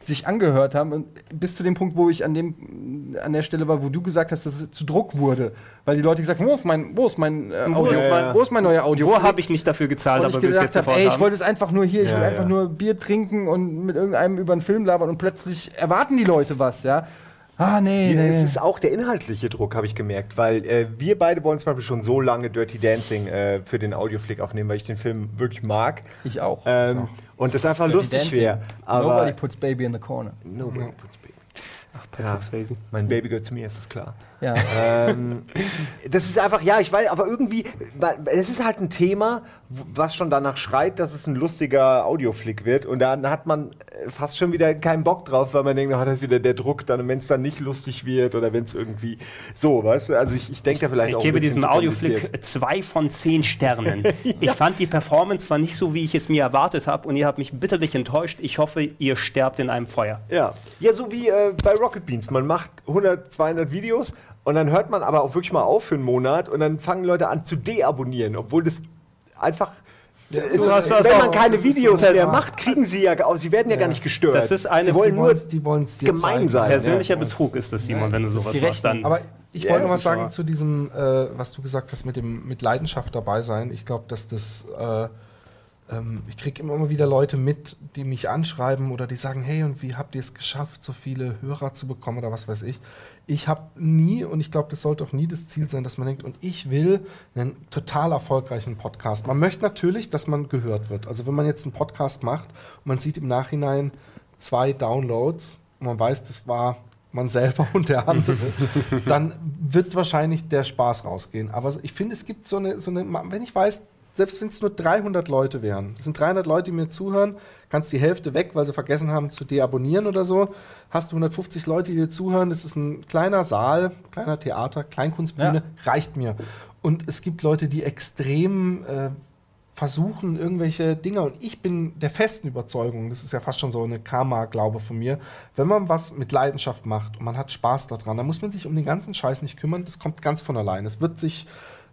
sich angehört haben und bis zu dem Punkt, wo ich an dem an der Stelle war, wo du gesagt hast, dass es zu Druck wurde, weil die Leute gesagt haben, wo ist mein wo ist mein äh, Audio,
ist mein-
wo ist mein neuer Audio?
Wo habe ich nicht dafür gezahlt,
und
aber
ich gedacht
jetzt
habe,
sofort
ey, ich wollte es einfach nur hier, ich
Ja,
will einfach
ja.
nur Bier trinken und mit irgendeinem über einen Film labern und plötzlich erwarten die Leute was, ja. Ah, nee,
Ja,
nee.
Es ist auch der inhaltliche Druck, habe ich gemerkt, weil äh, wir beide wollen zum Beispiel schon so lange Dirty Dancing äh, für den Audioflick aufnehmen, weil ich den Film wirklich mag.
ich auch.
Ähm, und das einfach
Dirty
lustig wäre.
Nobody
Aber
puts baby in the corner.
Nobody puts baby. Ja, mein Baby gehört zu mir, ist das klar.
Ja.
ähm, das ist einfach, ja, ich weiß, aber irgendwie, es ist halt ein Thema, was schon danach schreit, dass es ein lustiger Audioflick wird. Und dann hat man äh, fast schon wieder keinen Bock drauf, weil man denkt, da hat das wieder der Druck, dann, wenn es dann nicht lustig wird oder wenn es irgendwie so, weißt du? Also ich, ich denke da vielleicht
ich
auch.
Ich gebe diesem Audioflick zwei von zehn Sternen. [LAUGHS] Ich fand die Performance zwar nicht so, wie ich es mir erwartet habe, und ihr habt mich bitterlich enttäuscht. Ich hoffe, ihr sterbt in einem Feuer.
Ja, ja so wie äh, bei Rocket Beans. Man macht 100, 200 Videos und dann hört man aber auch wirklich mal auf für einen Monat und dann fangen Leute an zu deabonnieren, obwohl das einfach. ist,
so hast du
wenn
das
man
auch.
keine Videos
so-
mehr macht, kriegen sie ja, gar- sie werden ja, gar nicht gestört.
Das ist eine-
sie wollen
Die
nur
die wollen's dir
gemein sein.
Persönlicher Betrug ist das, Simon, wenn du sowas machst. Dann
Aber ich
Ja,
wollte noch was sagen zu diesem, äh, was du gesagt hast, mit dem mit Leidenschaft dabei sein. Ich glaube, dass das, äh, ähm, ich kriege immer mal wieder Leute mit, die mich anschreiben oder die sagen, hey, und wie habt ihr es geschafft, so viele Hörer zu bekommen oder was weiß ich. Ich habe nie, und ich glaube, das sollte auch nie das Ziel sein, dass man denkt, und ich will einen total erfolgreichen Podcast. Man möchte natürlich, dass man gehört wird. Also wenn man jetzt einen Podcast macht und man sieht im Nachhinein zwei Downloads und man weiß, das war man selber [LAUGHS] und der andere, [LAUGHS] dann wird wahrscheinlich der Spaß rausgehen. Aber ich finde, es gibt so eine, so eine, wenn ich weiß, selbst wenn es nur 300 Leute wären, das sind 300 Leute, die mir zuhören, kannst die Hälfte weg, weil sie vergessen haben zu deabonnieren oder so, hast du 150 Leute, die dir zuhören, das ist ein kleiner Saal, kleiner Theater, Kleinkunstbühne, reicht mir. Und es gibt Leute, die extrem äh, versuchen irgendwelche Dinge. Und ich bin der festen Überzeugung, das ist ja fast schon so eine Karma-Glaube von mir, wenn man was mit Leidenschaft macht und man hat Spaß daran, dann muss man sich um den ganzen Scheiß nicht kümmern, das kommt ganz von allein. Es wird sich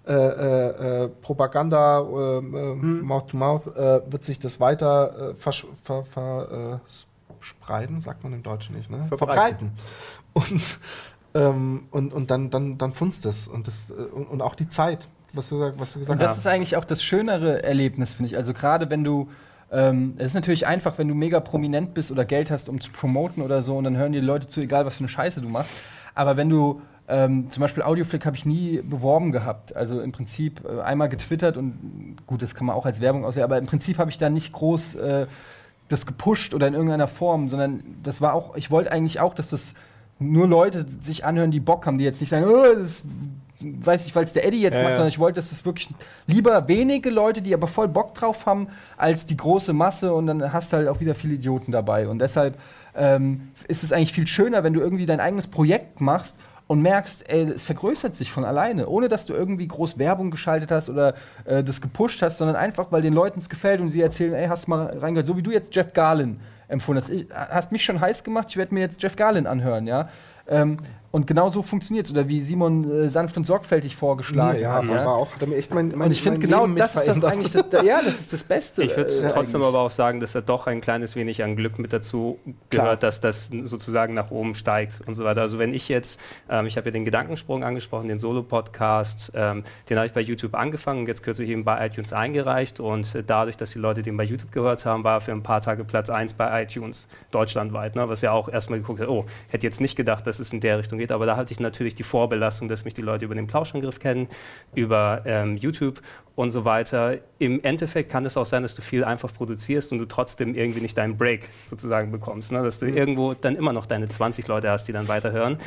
äh, äh, äh, Propaganda, äh, äh, Mouth to Mouth, äh, wird sich das weiter äh, versch- ver, ver, äh, spreiden, sagt man im Deutschen nicht, ne?
Verbreiten.
Und, ähm, und, und dann, dann, dann funzt es und, das, und, und auch die Zeit, was du, was du gesagt
Und das
hast.
ist eigentlich auch das schönere Erlebnis, finde ich. Also gerade wenn du, ähm, es ist natürlich einfach, wenn du mega prominent bist oder Geld hast, um zu promoten oder so, und dann hören dir die Leute zu, egal was für eine Scheiße du machst. Aber wenn du ähm, zum Beispiel Audioflick habe ich nie beworben gehabt. Also im Prinzip äh, einmal getwittert und gut, das kann man auch als Werbung aussehen, aber im Prinzip habe ich da nicht groß äh, das gepusht oder in irgendeiner Form, sondern das war auch, ich wollte eigentlich auch, dass das nur Leute sich anhören, die Bock haben, die jetzt nicht sagen, oh, das weiß ich, weil es der Eddie jetzt
Ja,
macht, sondern ich wollte, dass es wirklich lieber wenige Leute, die aber voll Bock drauf haben, als die große Masse und dann hast du halt auch wieder viele Idioten dabei. Und deshalb ähm, ist es eigentlich viel schöner, wenn du irgendwie dein eigenes Projekt machst und merkst, ey, es vergrößert sich von alleine, ohne dass du irgendwie groß Werbung geschaltet hast oder äh, das gepusht hast, sondern einfach, weil den Leuten es gefällt und sie erzählen, ey, hast du mal reingehört, so wie du jetzt Jeff Garlin empfohlen hast. Ich, hast mich schon heiß gemacht, ich werde mir jetzt Jeff Garlin anhören, ja. Ähm, und genau so funktioniert es. Oder wie Simon äh, sanft und sorgfältig vorgeschlagen
ja,
hat.
war,
Ja?
war auch, hat er mir echt mein, mein,
Und ich finde genau das ist
verändert.
eigentlich das, da- ja, das ist das Beste.
Ich würde
äh,
trotzdem
eigentlich.
aber auch sagen, dass da doch ein kleines wenig an Glück mit dazu
Klar.
gehört, dass das sozusagen nach oben steigt und so weiter. Also wenn ich jetzt, ähm, ich habe ja den Gedankensprung angesprochen, den Solo-Podcast, ähm, den habe ich bei YouTube angefangen und jetzt kürzlich eben bei iTunes eingereicht und äh, dadurch, dass die Leute den bei YouTube gehört haben, war er für ein paar Tage Platz 1 bei iTunes deutschlandweit, ne? was ja auch erstmal geguckt hat, oh, hätte jetzt nicht gedacht, dass es in der Richtung geht, aber da hatte ich natürlich die Vorbelastung, dass mich die Leute über den Plauschangriff kennen, über ähm, YouTube und so weiter. Im Endeffekt kann es auch sein, dass du viel einfach produzierst und du trotzdem irgendwie nicht deinen Break sozusagen bekommst. Ne? Dass du irgendwo dann immer noch deine 20 Leute hast, die dann weiterhören.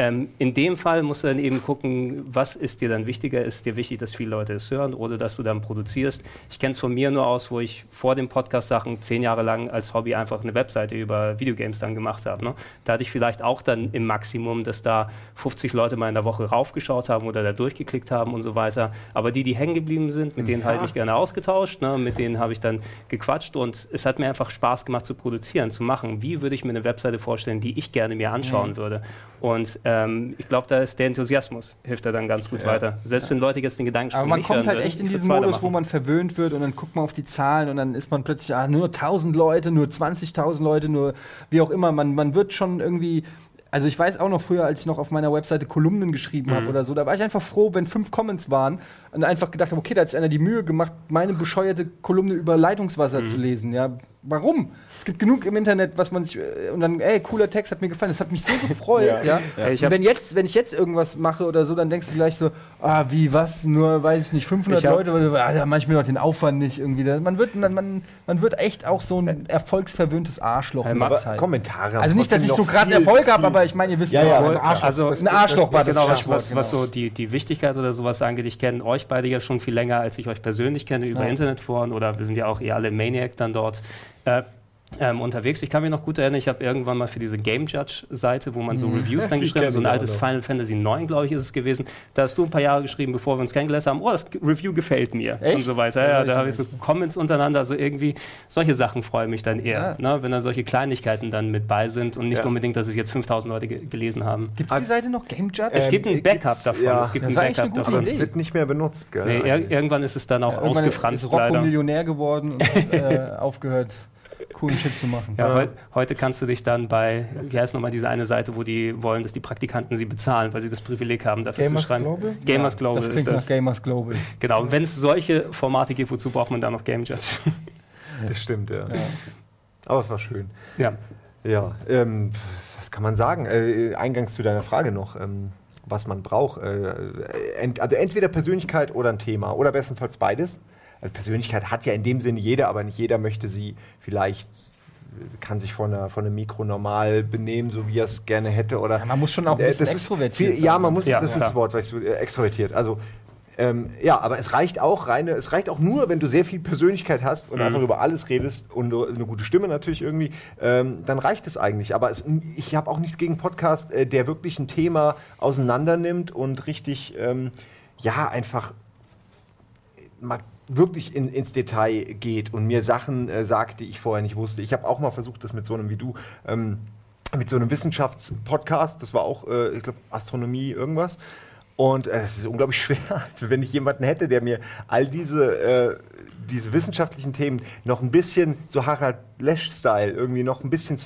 Ähm, in dem Fall musst du dann eben gucken, was ist dir dann wichtiger? Ist dir wichtig, dass viele Leute es hören oder dass du dann produzierst? Ich kenne es von mir nur aus, wo ich vor dem Podcast-Sachen zehn Jahre lang als Hobby einfach eine Webseite über Videogames dann gemacht habe. Ne? Da hatte ich vielleicht auch dann im Maximum, dass da 50 Leute mal in der Woche raufgeschaut haben oder da durchgeklickt haben und so weiter. Aber die, die hängen geblieben sind, mit denen habe ich gerne ausgetauscht, ne? mit denen habe ich dann gequatscht und es hat mir einfach Spaß gemacht zu produzieren, zu machen. Wie würde ich mir eine Webseite vorstellen, die ich gerne mir anschauen würde? Und ähm, ich glaube, da ist der Enthusiasmus, hilft da dann ganz gut weiter. Selbst wenn Leute jetzt den Gedanken
Aber man kommt halt echt in diesen Modus, wo
weitermachen.
man verwöhnt wird und dann guckt man auf die Zahlen und dann ist man plötzlich, ah, nur 1000 Leute, nur 20.000 Leute, nur wie auch immer. Man, man wird schon irgendwie. Also ich weiß auch noch früher, als ich noch auf meiner Webseite Kolumnen geschrieben
Mhm.
habe oder so, da war ich einfach froh, wenn fünf Comments waren und einfach gedacht habe, okay, da hat sich einer die Mühe gemacht, meine bescheuerte Kolumne über Leitungswasser
Mhm.
zu lesen. Ja, warum? Es gibt genug im Internet, was man sich äh, und dann, ey, cooler Text hat mir gefallen. Das hat mich so gefreut, ja.
Ja, ich
Und
hab-
wenn jetzt, wenn ich jetzt irgendwas mache oder so, dann denkst du gleich so, ah, wie was? Nur, weiß ich nicht, 500
Ich
Leute, weil, ah, da mach ich mir doch den Aufwand nicht irgendwie. Man wird, man, man, man wird echt auch so ein erfolgsverwöhntes Arschloch der
Aber
Zeit.
Kommentare.
Also nicht, dass ich so krass Erfolg habe, aber ich meine, ihr wisst,
Ja, ja,
ich wollte.
Arschloch.
Also,
ein Arschloch war das
genau, was, was,
genau.
so die, die Wichtigkeit oder sowas angeht. Ich kenne euch beide ja schon viel länger, als ich euch persönlich kenne, über
Ja.
Internetforen oder wir sind ja auch eher alle Maniac dann dort. Äh, ähm, unterwegs. Ich kann mich noch gut erinnern, ich habe irgendwann mal für diese Game Judge-Seite, wo man so Reviews [LAUGHS] dann geschrieben hat, so ein altes
auch.
Final Fantasy 9, glaube ich, ist es gewesen. Da hast du ein paar Jahre geschrieben, bevor wir uns kennengelernt haben, oh, das Review gefällt mir
Echt?
und so weiter. Ja,
Ja,
ja, da habe ich so Comments untereinander, also irgendwie solche Sachen freuen mich dann eher, ne, wenn da solche Kleinigkeiten dann mit bei sind und nicht
Ja.
unbedingt, dass es jetzt 5000 Leute ge gelesen haben.
Gibt es die Seite noch, Game Judge?
Es
Ähm,
gibt ein Backup davon.
ja.
es gibt
Das
ein Backup
eine gute
davon.
Idee.
Wird nicht mehr benutzt, gell?
Nee, ir irgendwann ist es dann auch ausgefranst,
ist Rocco
leider.
Millionär geworden und hat [LAUGHS] äh, aufgehört, coolen Shit zu machen.
Ja, heu heute kannst du dich dann bei, wie heißt nochmal diese eine Seite, wo die wollen, dass die Praktikanten sie bezahlen, weil sie das Privileg haben, dafür
Gamers
zu schreiben.
Global?
Gamers Global
das
ist
klingt
das.
nach Gamers Global.
Genau, und wenn es solche Formate gibt, wozu braucht man dann noch Game Judge? [LAUGHS]
Das stimmt, ja. Aber es war schön.
ja.
Ja, ähm, was kann man sagen? Äh, eingangs zu deiner Frage noch, ähm, was man braucht. Äh, ent, also entweder Persönlichkeit oder ein Thema oder bestenfalls beides. Also Persönlichkeit hat ja in dem Sinne jeder, aber nicht jeder möchte sie vielleicht kann sich vor, einer, einem Mikro normal benehmen, so wie er es gerne hätte. Oder
Ja, man muss schon auch ein
Äh,
bisschen
das ist
extrovertiert
viel. Ja, man muss,
Ja,
das ist
klar.
das Wort, was ich so, äh, extrovertiert. Also ähm, ja, aber es reicht auch reine, es reicht auch nur, wenn du sehr viel Persönlichkeit hast und einfach über alles redest und eine gute Stimme natürlich irgendwie, ähm, dann reicht es eigentlich. Aber es, ich habe auch nichts gegen Podcast, äh, der wirklich ein Thema auseinander nimmt und richtig, ähm, ja, einfach mal wirklich in, ins Detail geht und mir Sachen äh, sagt, die ich vorher nicht wusste. Ich habe auch mal versucht, das mit so einem wie du, ähm, mit so einem Wissenschaftspodcast, das war auch, äh, ich glaube, Astronomie irgendwas. Und äh, es ist unglaublich [LAUGHS] schwer, also wenn ich jemanden hätte, der mir all diese, äh, diese wissenschaftlichen Themen noch ein bisschen so Harald Lesch-Style irgendwie noch ein bisschen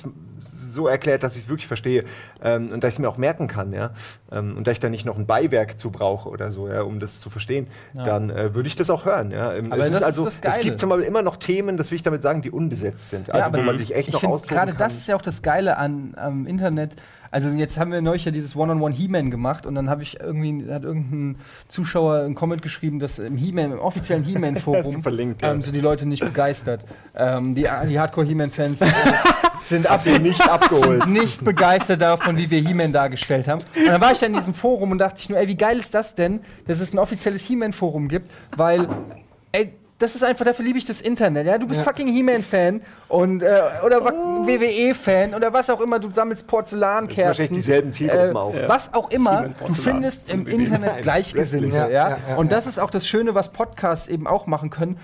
so erklärt, dass ich es wirklich verstehe ähm, und dass ich es mir auch merken kann, ja. Ähm, und dass ich da nicht noch ein Beiwerk zu brauche oder so, ja, um das zu verstehen, dann äh, würde ich das auch hören. Ja. Ähm,
Aber
es
das ist
also,
das
es gibt zum Beispiel immer noch Themen, das will ich damit sagen, die unbesetzt sind. Also
Ja,
wo man sich echt
ich
noch austoben
gerade das ist ja auch das Geile an am Internet. Also jetzt haben wir neulich ja dieses One-on-One He-Man gemacht und dann habe ich irgendwie, hat irgendein Zuschauer einen Comment geschrieben, dass im He-Man, im offiziellen He-Man-Forum [LAUGHS]
ja.
ähm, sind die Leute nicht begeistert. Ähm, die die Hardcore-He-Man-Fans [LAUGHS] äh, sind absolut
nicht abgeholt.
nicht begeistert davon, wie wir He-Man dargestellt haben. Und dann war ich da in diesem Forum und dachte ich nur, ey, wie geil ist das denn, dass es ein offizielles He-Man-Forum gibt, weil, ey, das ist einfach, dafür liebe ich das Internet, ja? Du bist fucking He-Man-Fan und, äh, oder wa- WWE-Fan oder was auch immer, du sammelst Porzellankerzen.
wahrscheinlich dieselben Zielgruppen
äh,
auch.
Was auch immer, du findest im. Internet Gleichgesinnte, ja?
Ja, ja, ja,
Und
ja.
das ist auch das Schöne, was Podcasts eben auch machen können.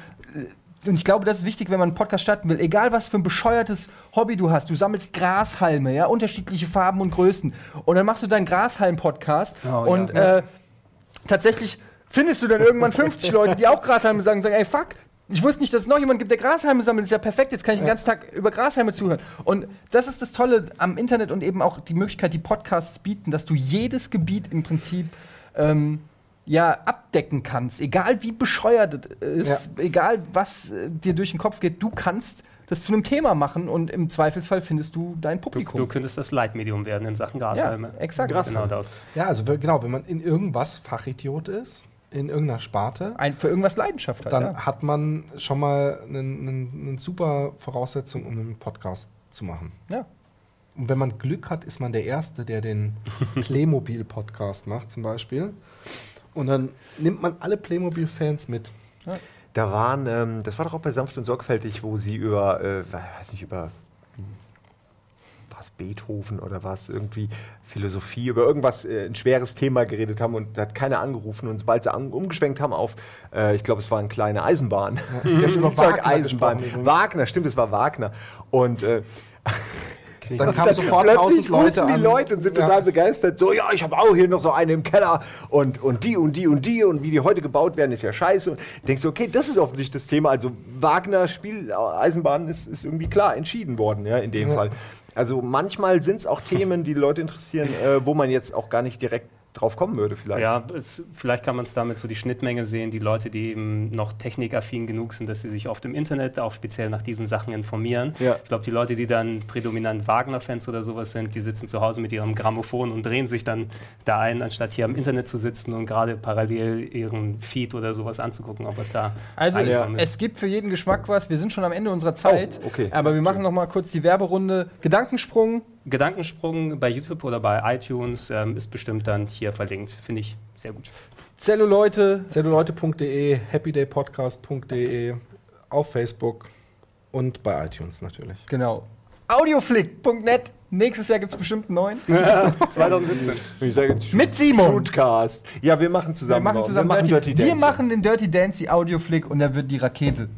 Und ich glaube, das ist wichtig, wenn man einen Podcast starten will. Egal, was für ein bescheuertes Hobby du hast. Du sammelst Grashalme, ja, unterschiedliche Farben und Größen. Und dann machst du deinen Grashalm-Podcast.
Oh,
und äh, tatsächlich findest du dann irgendwann 50 Leute, die auch Grashalme sagen, sagen, ey, fuck, ich wusste nicht, dass es noch jemand gibt, der Grashalme sammelt. Das ist ja perfekt, jetzt kann ich den ganzen Tag über Grashalme zuhören. Und das ist das Tolle am Internet und eben auch die Möglichkeit, die Podcasts bieten, dass du jedes Gebiet im Prinzip ähm, ja, abdecken kannst. Egal wie bescheuert es ist, egal was äh, dir durch den Kopf geht, du kannst das zu einem Thema machen und im Zweifelsfall findest du dein
Du,
Publikum.
du könntest das Leitmedium werden in Sachen
ja,
Grashalme.
exakt.
Genau das.
Ja, also genau, wenn man in irgendwas Fachidiot ist, in irgendeiner Sparte,
Ein, für irgendwas Leidenschaft hat.
dann
ja.
hat man schon mal eine super Voraussetzung, um einen Podcast zu machen.
ja.
Und wenn man Glück hat, ist man der Erste, der den [LAUGHS] Playmobil-Podcast macht, zum Beispiel. Und dann nimmt man alle Playmobil-Fans mit.
Da waren, ähm, das war doch auch bei Sanft und Sorgfältig, wo sie über, äh, weiß nicht, über was Beethoven oder was, irgendwie Philosophie, über irgendwas, äh, ein schweres Thema geredet haben und da hat keiner angerufen und sobald sie an, umgeschwenkt haben auf, äh, ich glaube, es war eine kleine Eisenbahn. Ja,
über [LAUGHS] Wagner
Eisenbahn. Wagner, stimmt, es war Wagner. Und äh, [LAUGHS]
Dann
und
kamen sofort tausend
plötzlich
Leute
die
an.
Leute und sind
Ja.
total begeistert. So, ja, ich habe auch hier noch so eine im Keller und, und die und die und die und wie die heute gebaut werden, ist ja scheiße. Und denkst du, okay, das ist offensichtlich das Thema. Also Wagner Spiel Eisenbahn ist, ist irgendwie klar entschieden worden, ja, in dem
Ja.
Fall. Also manchmal sind es auch Themen, die Leute interessieren, äh, wo man jetzt auch gar nicht direkt drauf kommen würde vielleicht.
Ja, vielleicht kann man es damit so die Schnittmenge sehen, die Leute, die eben noch technikaffin genug sind, dass sie sich oft im Internet auch speziell nach diesen Sachen informieren.
Ja.
Ich glaube, die Leute, die dann prädominant Wagner-Fans oder sowas sind, die sitzen zu Hause mit ihrem Grammophon und drehen sich dann da ein, anstatt hier am Internet zu sitzen und gerade parallel ihren Feed oder sowas anzugucken, ob es da
Also es, es gibt für jeden Geschmack was. Wir sind schon am Ende unserer Zeit.
Oh, okay.
Aber wir machen noch mal kurz die Werberunde. Gedankensprung.
Gedankensprung bei YouTube oder bei iTunes ähm, ist bestimmt dann hier verlinkt. Finde ich sehr gut.
Zelluleute.
Zelluleute.de, happydaypodcast.de, auf Facebook und bei iTunes natürlich.
Genau. Audioflick.net. Nächstes Jahr gibt es bestimmt einen neuen. [LAUGHS]
2017.
Ich sage jetzt
Mit Simon.
Shootcast. Ja, wir machen
Wir
zusammen.
machen
noch.
zusammen
wir machen
Dirty,
Dirty
Wir machen den Dirty Dance, die Audioflick und der wird die Rakete.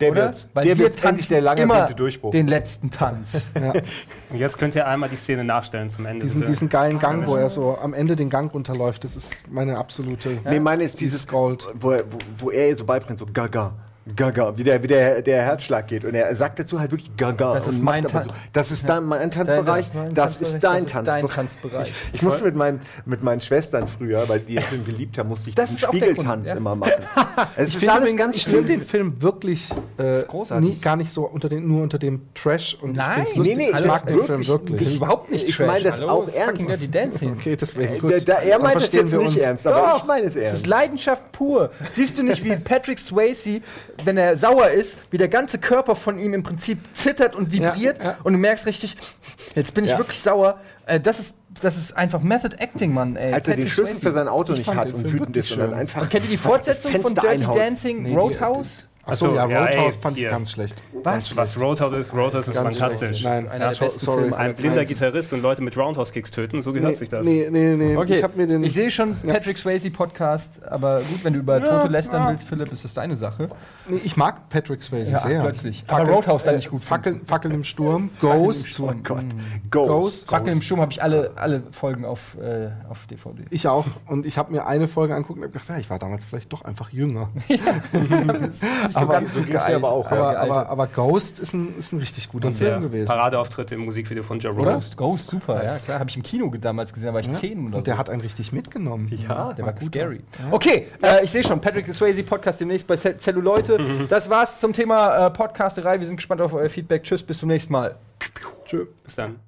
Der
oder?
wird's.
Weil
der
wir
wird endlich der lange
immer
Durchbruch.
den letzten Tanz. [LAUGHS]
Und jetzt könnt ihr einmal die Szene nachstellen zum Ende.
Diesen, diesen geilen Gang, wo er so am Ende den Gang runterläuft, das ist meine absolute.
Nee, meine ist
Dieses
dieses
Gold.
Wo, er- wo, wo er ihr so beibringt, so gaga. Gaga, wie der, wie der, der Herzschlag geht. Und er sagt dazu halt wirklich Gaga.
Das ist mein
aber
Tan-
so. Das ist dann mein Tanzbereich. Das ist dein
das ist dein
Tanzbereich.
Tanzbereich.
Ich musste mit meinen, mit meinen Schwestern früher, weil die den Film geliebt haben, musste ich
Das der
Spiegeltanz
ja.
immer machen. [LAUGHS] es
Ich
ist alles
übrigens,
ganz
ich finde den Film wirklich äh, nie, gar nicht so unter den, nur unter dem Trash und
Nein,
ich
nee, nee,
ich mag den Film
wirklich- ich-
Überhaupt nicht
Ich
trash.
meine das
Hallo,
auch ernst.
Dirty Dancing.
Okay, deswegen
Da,
gut.
da, er
Dann
meint das
verstehen
jetzt nicht ernst, aber
Doch,
ich meine es
Das ist
ernst.
Leidenschaft pur. Siehst du nicht, wie Patrick Swayze, wenn er sauer ist, wie der ganze Körper von ihm im Prinzip zittert und vibriert
Ja, ja.
und du merkst richtig, jetzt bin ich
Ja.
wirklich sauer. Äh, das, ist, das ist einfach Method Acting, Mann. Ey.
Als er den Schlüssel für sein Auto
Ich
nicht hat und wütend ist
schön.
einfach.
Und kennt ihr die [LAUGHS] Fortsetzung von Dirty
einhauen.
Dancing,
Nee,
Roadhouse?
Achso,
Ach so,
ja,
ja,
Roadhouse
ey,
fand ich
hier.
ganz schlecht.
Was?
Was Roadhouse ist, Roadhouse ist
Ganz
fantastisch.
Nein,
Einer der
so-
besten
sorry.
Filme
Ein blinder Gitarrist und Leute mit Roundhouse-Kicks töten, so gehört sich das.
Nee, nee, nee.
Okay,
Ich
ich sehe schon Patrick Swayze Podcast, aber gut, wenn du über Tote lästern willst, Philipp, ist das deine Sache.
nee, ich mag Patrick Swayze
Ja,
sehr.
plötzlich. Aber Roadhouse dann nicht gut
Fackeln, Fackeln im Sturm, [LAUGHS]
Fackeln im
Ghost,
Sturm.
Oh Gott.
Mhm.
Ghost.
Ghost.
Fackel im Sturm habe ich alle, alle Folgen auf, äh, auf DVD.
Ich auch. Und ich habe mir eine Folge angucken und habe gedacht, ja, ich war damals vielleicht doch einfach jünger. [LAUGHS] [LAUGHS]
Nicht so
Aber
ganz
so
gut gealtert.
aber auch, ja.
Aber, aber, aber Ghost ist ein, ist ein richtig guter
Und
Film
der
gewesen.
Paradeauftritt im Musikvideo von Joe? Rogan.
Ghost, Ghost, super, ja klar. Habe ich im Kino damals gesehen, da war ich
Ja.
10 oder
Und der
so.
hat einen richtig mitgenommen.
Ja,
Der war scary. Okay, äh, ich sehe schon, Patrick Swayze Podcast demnächst bei Cell- Celluleute. [LAUGHS] Das war's zum Thema äh, Podcasterei. Wir sind gespannt auf euer Feedback. Tschüss, bis zum nächsten Mal.
Tschö.
Bis dann.